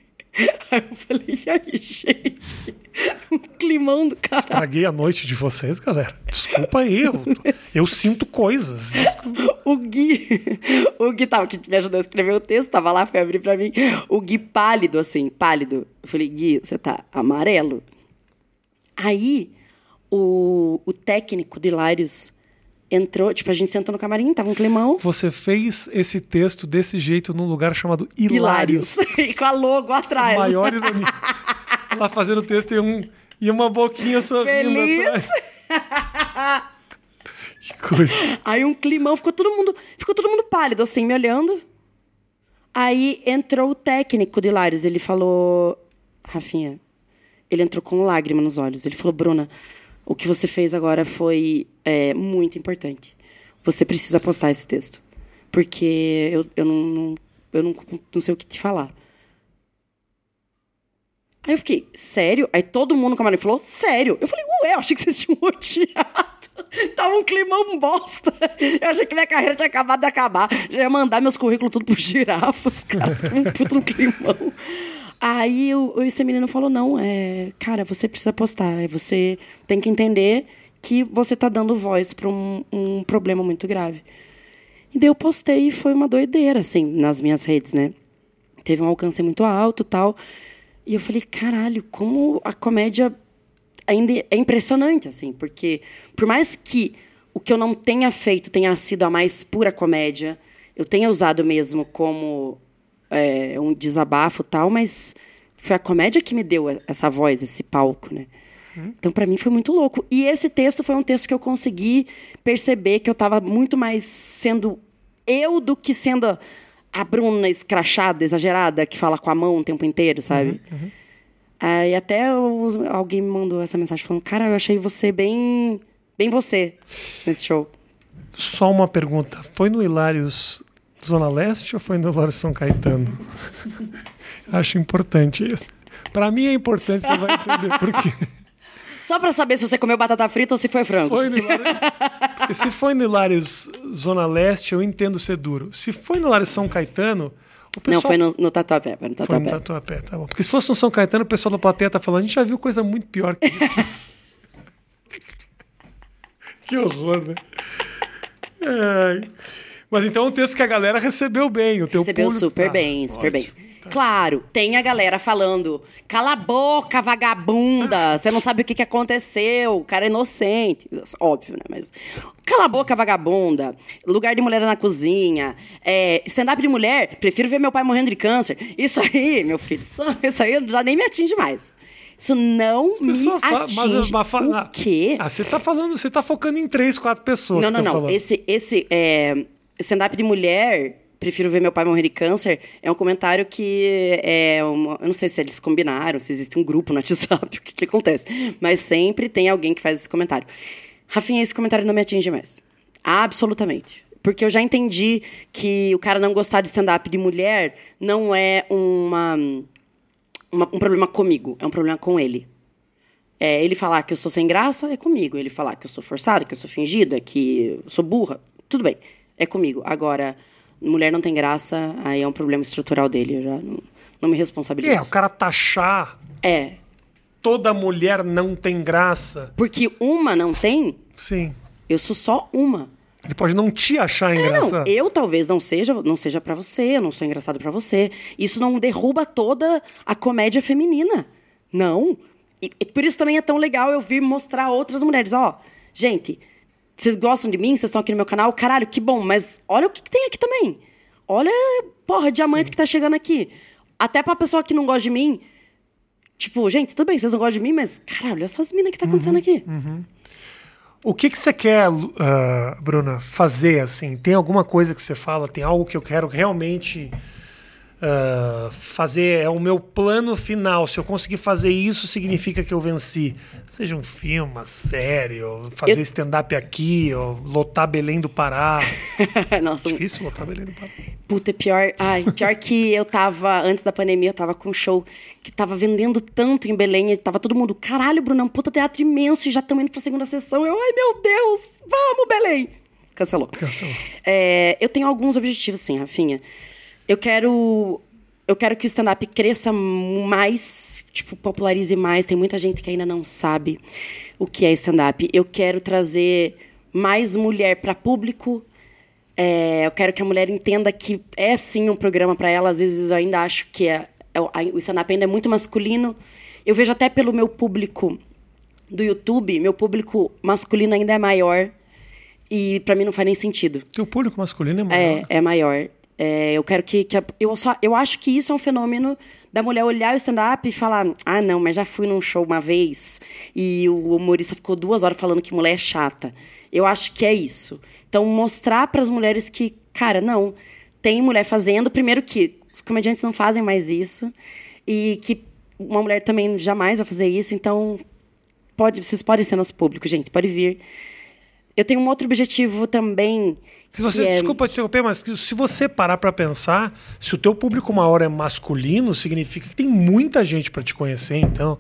Aí eu falei, e aí, gente? <laughs> Um climão do caralho. Estraguei a noite de vocês, galera. Desculpa aí. Eu, eu sinto coisas. Desculpa. O Gui, o Gui tava, que me ajudou a escrever o texto, tava lá, foi abrir pra mim. O Gui pálido, assim, pálido. Eu falei, Gui, você tá amarelo? Aí, o, o técnico do Hilários entrou, tipo, a gente sentou no camarim, tava um climão. Você fez esse texto desse jeito num lugar chamado Hilários. Hilários. <laughs> Com a logo atrás. Maior ironia. Lá fazendo o texto e, um, e uma boquinha sorrindo Feliz. <laughs> Que coisa. Aí um climão, ficou todo mundo, ficou todo mundo pálido, assim, me olhando. Aí entrou o técnico de Hilários, ele falou, Rafinha, ele entrou com lágrima nos olhos. Ele falou, Bruna, o que você fez agora foi é, muito importante. Você precisa postar esse texto. Porque eu, eu, não, não- eu não, não sei o que te falar. Aí eu fiquei, sério? Aí todo mundo no camarim falou, sério? Eu falei, ué, eu achei que vocês tinham odiado. <laughs> Tava um climão bosta. Eu achei que minha carreira tinha acabado de acabar. Já ia mandar meus currículos tudo por girafas, cara. Um puto no climão. Aí o, esse menino falou, não, é, cara, você precisa postar. é, Você tem que entender que você tá dando voz pra um, um problema muito grave. E daí eu postei e foi uma doideira, assim, nas minhas redes, né? teve um alcance muito alto tal. E eu falei, caralho, como a comédia ainda é impressionante, assim, porque por mais que o que eu não tenha feito tenha sido a mais pura comédia, eu tenha usado mesmo como é, um desabafo tal, mas foi a comédia que me deu essa voz, esse palco, né? Então, para mim, foi muito louco. E esse texto foi um texto que eu consegui perceber que eu estava muito mais sendo eu do que sendo a Bruna escrachada, exagerada, que fala com a mão o tempo inteiro, sabe? Uhum, uhum. Aí até os, alguém me mandou essa mensagem falando: Cara, eu achei você bem. bem você nesse show. Só uma pergunta: foi no Hilários Zona Leste ou foi no Hilários São Caetano? <laughs> Acho importante isso. Para mim é importante, você vai entender por quê. Só pra saber se você comeu batata frita ou se foi frango. Foi <laughs> se foi no Hilários Zona Leste, eu entendo ser duro. Se foi no Hilários São Caetano. Pessoal... Não, foi no, no Tatuapé. Foi no Tatuapé. Foi no Tatuapé, tá bom. Porque se fosse no São Caetano, o pessoal da plateia tá falando, a gente já viu coisa muito pior que isso. <laughs> que horror, né? É... Mas então é um texto que a galera recebeu bem. O teu recebeu público... super ah, bem, super ótimo. bem. Claro, tem a galera falando: cala a boca, vagabunda, você não sabe o que, que aconteceu, o cara é inocente. Óbvio, né? Mas. Cala a boca, vagabunda. Lugar de mulher na cozinha. É, Stand-up de mulher, prefiro ver meu pai morrendo de câncer. Isso aí, meu filho, isso aí já nem me atinge mais. Isso não me atinge. Mas, mas, o quê? Ah, você tá falando, você tá focando em três, quatro pessoas. Não, não, não. Falando. Esse, esse é, stand-up de mulher prefiro ver meu pai morrer de câncer, é um comentário que é uma, eu não sei se eles combinaram, se existe um grupo no WhatsApp, <laughs> o que, que acontece, mas sempre tem alguém que faz esse comentário. Rafinha, esse comentário não me atinge mais. Absolutamente. Porque eu já entendi que o cara não gostar de stand-up de mulher não é uma, uma, um problema comigo, é um problema com ele. É, ele falar que eu sou sem graça, é comigo. Ele falar que eu sou forçada, que eu sou fingida, que eu sou burra, tudo bem, é comigo. Agora, mulher não tem graça, aí é um problema estrutural dele. Eu já não, não me responsabilizo. É, o cara taxar. É. Toda mulher não tem graça. Porque uma não tem? Sim. Eu sou só uma. Ele pode não te achar é, engraçado. Não, eu talvez não seja, não seja para você, eu não sou engraçado para você. Isso não derruba toda a comédia feminina. Não. E, e por isso também é tão legal eu vir mostrar outras mulheres, ó. Gente, vocês gostam de mim? Vocês estão aqui no meu canal? Caralho, que bom. Mas olha o que, que tem aqui também. Olha, porra, diamante Sim. que tá chegando aqui. Até pra pessoa que não gosta de mim. Tipo, gente, tudo bem, vocês não gostam de mim, mas caralho, olha essas minas que tá acontecendo uhum, aqui. Uhum. O que que você quer, uh, Bruna, fazer assim? Tem alguma coisa que você fala? Tem algo que eu quero realmente uh, fazer é o meu plano final. Se eu conseguir fazer isso, significa que eu venci. Seja um filme, uma série, ou fazer eu... stand-up aqui, ou lotar Belém do Pará. <laughs> Nossa, difícil lotar Belém do Pará. Puta, é pior. Ai, pior que eu tava, antes da pandemia, eu tava com um show que tava vendendo tanto em Belém, e tava todo mundo, caralho, Bruno, um puta teatro imenso e já estamos indo pra segunda sessão. Eu, ai meu Deus, vamos, Belém! Cancelou. Cancelou. É, eu tenho alguns objetivos, sim, Rafinha. Eu quero eu quero que o stand-up cresça mais, tipo, popularize mais. Tem muita gente que ainda não sabe o que é stand-up. Eu quero trazer mais mulher para público. É, eu quero que a mulher entenda que é sim um programa para ela. Às vezes eu ainda acho que é, é, o stand-up ainda é muito masculino. Eu vejo até pelo meu público do YouTube, meu público masculino ainda é maior. E para mim não faz nem sentido. Teu público masculino é maior? É, é maior. É, eu quero que, que a, eu só eu acho que isso é um fenômeno da mulher olhar o stand-up e falar ah não mas já fui num show uma vez e o humorista ficou duas horas falando que mulher é chata. Eu acho que é isso. Então mostrar para as mulheres que cara não tem mulher fazendo primeiro que os comediantes não fazem mais isso e que uma mulher também jamais vai fazer isso então pode vocês podem ser nosso público gente pode vir. Eu tenho um outro objetivo também se você, é... Desculpa te interromper, mas se você parar para pensar, se o teu público maior é masculino, significa que tem muita gente para te conhecer, então.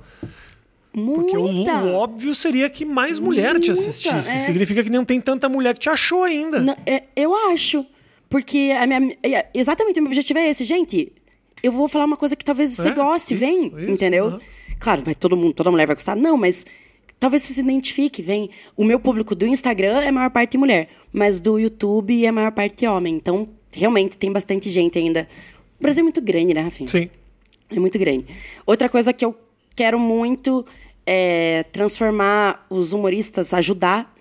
Muita. Porque o, o, óbvio seria que mais mulher muita, te assistisse. É. Significa que não tem tanta mulher que te achou ainda. Não, é, eu acho. Porque a minha, é, exatamente o meu objetivo é esse. Gente, eu vou falar uma coisa que talvez você é, goste, isso, vem, isso, entendeu? Uhum. Claro, vai todo mundo, toda mulher vai gostar. Não, mas talvez você se identifique, vem. O meu público do Instagram é a maior parte mulher, mas do YouTube é a maior parte homem. Então, realmente tem bastante gente ainda O Brasil é muito grande, né, Rafinha? Sim. É muito grande. Outra coisa que eu quero muito é transformar os humoristas, ajudar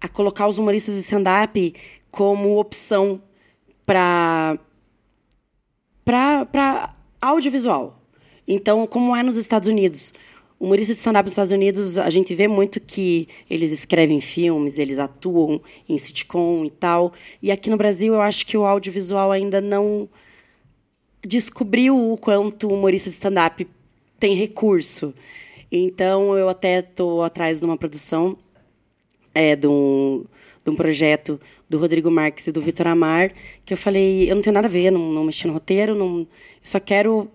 a colocar os humoristas de stand-up como opção para para audiovisual. Então, como é nos Estados Unidos, humoristas de stand-up nos Estados Unidos, a gente vê muito que eles escrevem filmes, eles atuam em sitcom e tal. E aqui no Brasil, eu acho que o audiovisual ainda não descobriu o quanto o humorista de stand-up tem recurso. Então, eu até estou atrás de uma produção é, de, um, de um projeto do Rodrigo Marques e do Vitor Amar, que eu falei, eu não tenho nada a ver, não, não mexi no roteiro, não, só quero,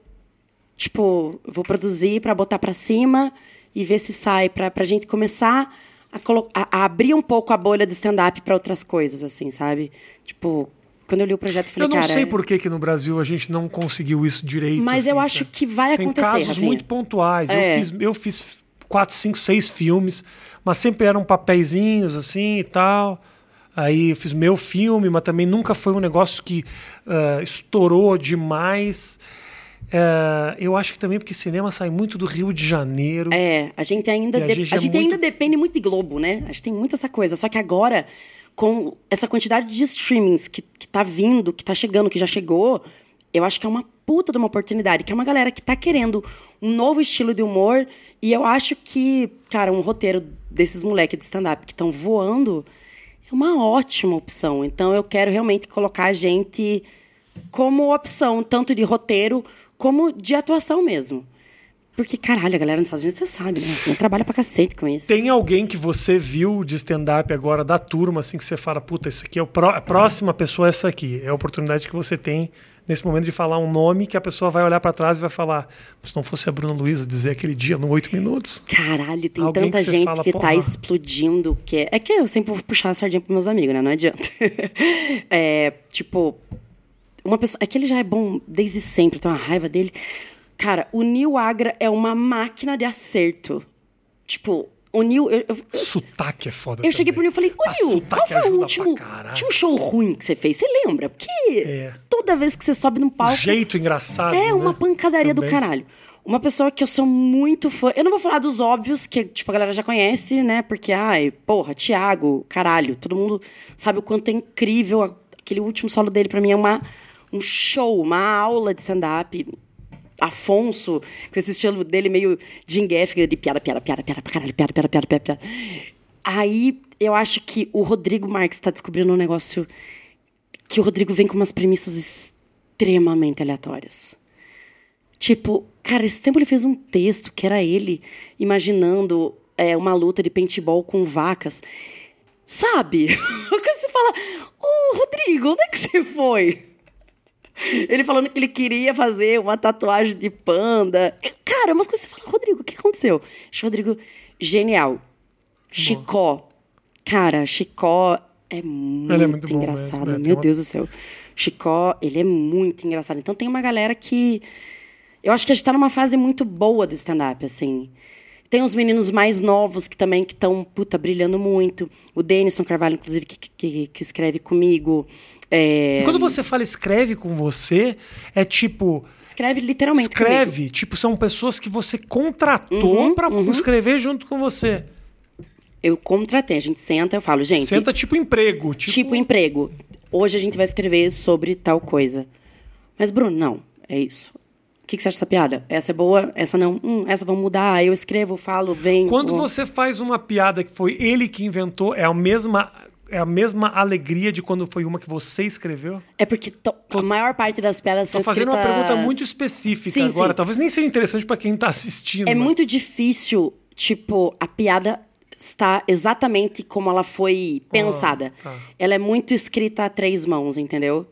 tipo, vou produzir para botar para cima e ver se sai, para a gente começar a, a, a, abrir um pouco a bolha do stand-up para outras coisas, assim, sabe? Tipo, quando eu li o projeto, eu falei, Eu não cara, sei por que, que no Brasil a gente não conseguiu isso direito. Mas assim, eu acho que vai Tem acontecer. casos Rafinha. muito pontuais. É. Eu, fiz, eu fiz quatro, cinco, seis filmes, mas sempre eram papeizinhos assim e tal. Aí eu fiz meu filme, mas também nunca foi um negócio que ah, estourou demais. Eh, eu acho que também porque cinema sai muito do Rio de Janeiro. É, a gente ainda, E a de- gente a é gente muito- ainda depende muito de Globo, né? A gente tem muito essa coisa. Só que agora, com essa quantidade de streamings que, que tá vindo, que tá chegando, que já chegou, eu acho que é uma puta de uma oportunidade. Que é uma galera que tá querendo um novo estilo de humor. E eu acho que, cara, um roteiro desses moleques de stand-up que estão voando é uma ótima opção. Então eu quero realmente colocar a gente como opção, tanto de roteiro como de atuação mesmo. Porque, caralho, a galera nos Estados Unidos, você sabe, né? Não trabalha pra cacete com isso. Tem alguém que você viu de stand-up agora da turma, assim, que você fala, puta, isso aqui é o pró- a próxima pessoa é essa aqui. É a oportunidade que você tem nesse momento de falar um nome que a pessoa vai olhar pra trás e vai falar, se não fosse a Bruna Luiza dizer aquele dia no oito minutos. Caralho, tem Alguém tanta que gente fala, que porra. tá explodindo. Que é... é que eu sempre vou puxar a sardinha pros meus amigos, né? Não adianta. <laughs> é, tipo, uma pessoa. É que ele já é bom desde sempre, tem uma raiva dele. Cara, o Neil Agra é uma máquina de acerto. Tipo, o Neil. Eu, eu- Sotaque é foda eu cheguei também. pro Neil e falei, ô Ah, Neil, qual foi o último, último show ruim que você fez? Você lembra? Porque É. toda vez que você sobe num palco. Jeito engraçado. É uma né? pancadaria Também. do caralho. Uma pessoa que eu sou muito fã. Eu não vou falar dos óbvios, que tipo, a galera já conhece, né? Porque, ai, porra, Thiago, caralho. Todo mundo sabe o quanto é incrível. Aquele último solo dele, pra mim, é uma, um show, uma aula de stand-up. Afonso, com esse estilo dele meio Jim Gaffigan, de piada, piada, piada, piada caralho, piada, piada, piada, piada, piada. Aí, eu acho que o Rodrigo Marques tá descobrindo um negócio que o Rodrigo vem com umas premissas extremamente aleatórias. Tipo, cara, esse tempo ele fez um texto que era ele imaginando é, uma luta de paintball com vacas. Sabe? <laughs> Quando você fala, ô Rodrigo, onde é que você foi? Ele falando que ele queria fazer uma tatuagem de panda. Cara, umas coisas que você fala, Rodrigo, o que aconteceu? Rodrigo genial. Chicó. Cara, Chicó é muito, é muito engraçado. mesmo, é, tem Meu Deus do céu. Chicó, ele é muito engraçado. Então tem uma galera que. Eu acho que a gente tá numa fase muito boa do stand-up, assim. Tem os meninos mais novos que também que estão, puta, brilhando muito. O Denison Carvalho, inclusive, que, que, que escreve comigo. É, quando você fala escreve com você, é tipo. Escreve literalmente comigo. Escreve, tipo, são pessoas que você contratou Uhum, pra escrever junto com você. Eu contratei, a gente senta, eu falo, gente, Senta tipo emprego. Tipo, tipo emprego. Hoje a gente vai escrever sobre tal coisa. Mas, Bruno, não, é isso. O que, que você acha dessa piada? Essa é boa, essa não. Hum, essa vamos mudar. Eu escrevo, falo, vem. Quando você faz uma piada que foi ele que inventou, é a mesma, é a mesma alegria de quando foi uma que você escreveu? É porque to- a maior parte das piadas são Tô fazendo uma escritas... pergunta muito específica Sim, agora. sim. Talvez nem seja interessante pra quem tá assistindo. É mas- muito difícil, tipo, a piada está exatamente como ela foi pensada. tá. Ela é muito escrita a três mãos, entendeu?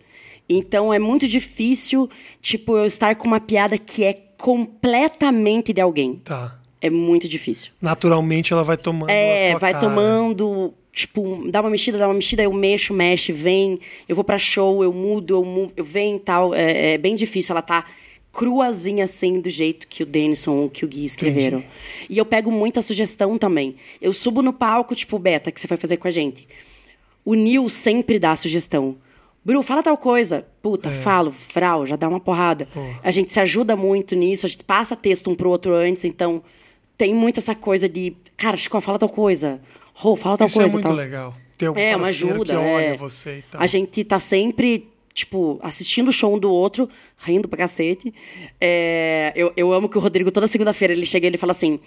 Então é muito difícil, tipo, eu estar com uma piada que é completamente de alguém. Tá. É muito difícil. Naturalmente ela vai tomando. É, vai cara. tomando, tipo, dá uma mexida, dá uma mexida, eu mexo, mexe, vem, eu vou pra show, eu mudo, eu, mu eu venho e tal. É, é bem difícil, ela tá cruazinha assim, do jeito que o Denison ou que o Gui escreveram. E eu pego muita sugestão também. Eu subo no palco, tipo, Beta, que você vai fazer com a gente. O Neil sempre dá sugestão. Bru, fala tal coisa. Puta, É. falo, Frau, já dá uma porrada. A gente se ajuda muito nisso, a gente passa texto um pro outro antes, então tem muito essa coisa de, cara, Chico, fala tal coisa. Rô, fala tal Isso coisa. é muito tal. legal. Ter um É, uma ajuda. que olha é. você e tal. A gente tá sempre, tipo, assistindo o show um do outro, rindo pra cacete. É, eu, eu amo que o Rodrigo, toda segunda-feira, ele chega e ele fala assim: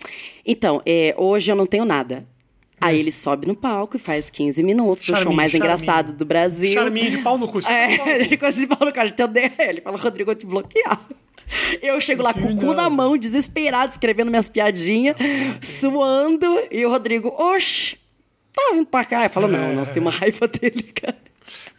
Então, é, hoje eu não tenho nada. Aí ele sobe no palco e faz 15 minutos do show Charminho, mais charminho. engraçado do Brasil. Charminho de pau no cu. <laughs> É, ele coisa de pau no cara. Então, ele fala, Rodrigo, eu te bloquear. Eu chego lá com o cu na mão, desesperado, escrevendo minhas piadinhas, suando, e o Rodrigo, oxe, tá vindo pra cá. Eu falo, não, É. nós temos uma raiva dele, cara.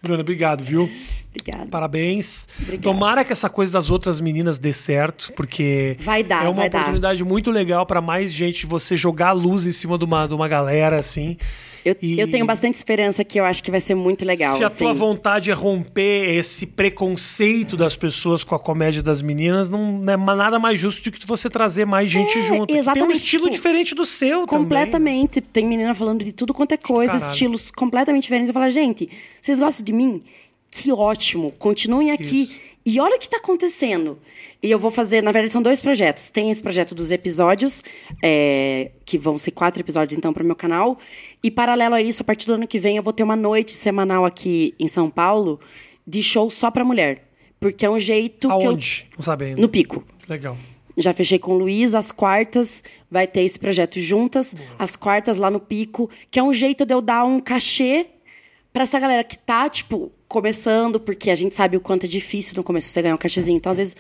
Bruna, obrigado, viu? Obrigada. Parabéns. Obrigada. Tomara que essa coisa das outras meninas dê certo, porque Vai dar, é uma vai dar. oportunidade muito legal pra mais gente você jogar a luz em cima de uma, de uma galera assim. Eu, E- eu tenho bastante esperança que eu acho que vai ser muito legal. Se a assim. tua vontade é romper esse preconceito das pessoas com a comédia das meninas, não é nada mais justo do que você trazer mais gente É, junto. que Tem um exatamente, estilo tipo, diferente do seu Completamente. Tem menina falando de tudo quanto é coisa, Caralho. estilos completamente diferentes. Eu falo, gente, vocês gostam de mim? Que ótimo. Continuem aqui. Isso. E olha o que tá acontecendo. E eu vou fazer, na verdade, são dois projetos. Tem esse projeto dos episódios, é, que vão ser quatro episódios, então, para o meu canal. E, paralelo a isso, a partir do ano que vem, eu vou ter uma noite semanal aqui em São Paulo de show só pra mulher. Porque é um jeito que eu. Aonde? Não sabendo. No pico. Legal. Já fechei com o Luiz, as quartas vai ter esse projeto juntas, as quartas lá no Pico, que é um jeito de eu dar um cachê pra essa galera que tá, tipo, começando, porque a gente sabe o quanto é difícil no começo você ganhar um cachezinho. Então, às vezes,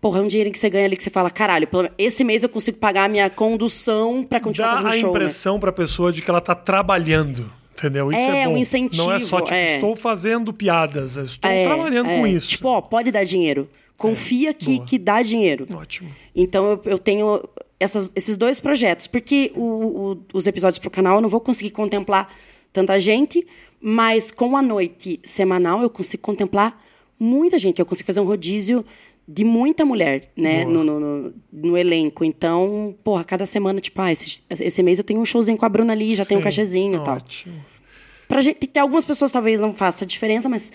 porra, é um dinheiro que você ganha ali que você fala, caralho, esse mês eu consigo pagar a minha condução pra continuar Dá fazendo a show, né? impressão pra pessoa de que ela tá trabalhando. Entendeu? Isso é, É, um bom. incentivo, Não é só, tipo, é. estou fazendo piadas. Estou É, trabalhando é. com isso. Tipo, ó, pode dar dinheiro. Confia que, boa. que dá dinheiro. Ótimo. Então eu, eu tenho essas- esses dois projetos, porque o- o- os episódios pro canal eu não vou conseguir contemplar tanta gente, mas com a noite semanal eu consigo contemplar muita gente. Eu consigo fazer um rodízio de muita mulher, né, no, no, no- no elenco. Então, porra, cada semana, tipo, ah, esse, esse mês eu tenho um showzinho com a Bruna ali, já tenho um Sim, cachezinho e tal. Ótimo. Pra gente, tem algumas pessoas talvez não faça diferença, mas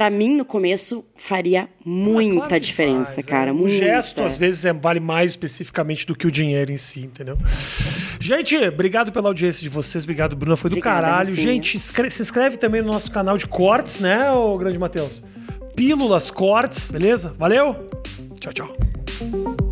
pra mim no começo faria muita Claro diferença, faz, cara. é. O muita. gesto, às vezes, é- vale mais especificamente do que o dinheiro em si, entendeu? Gente, obrigado pela audiência de vocês. Obrigado, Bruna. Foi do Obrigada, caralho. Gente, se inscreve também no nosso canal de cortes, né, ô grande Matheus? Pílulas Cortes, beleza? Valeu? Tchau, tchau.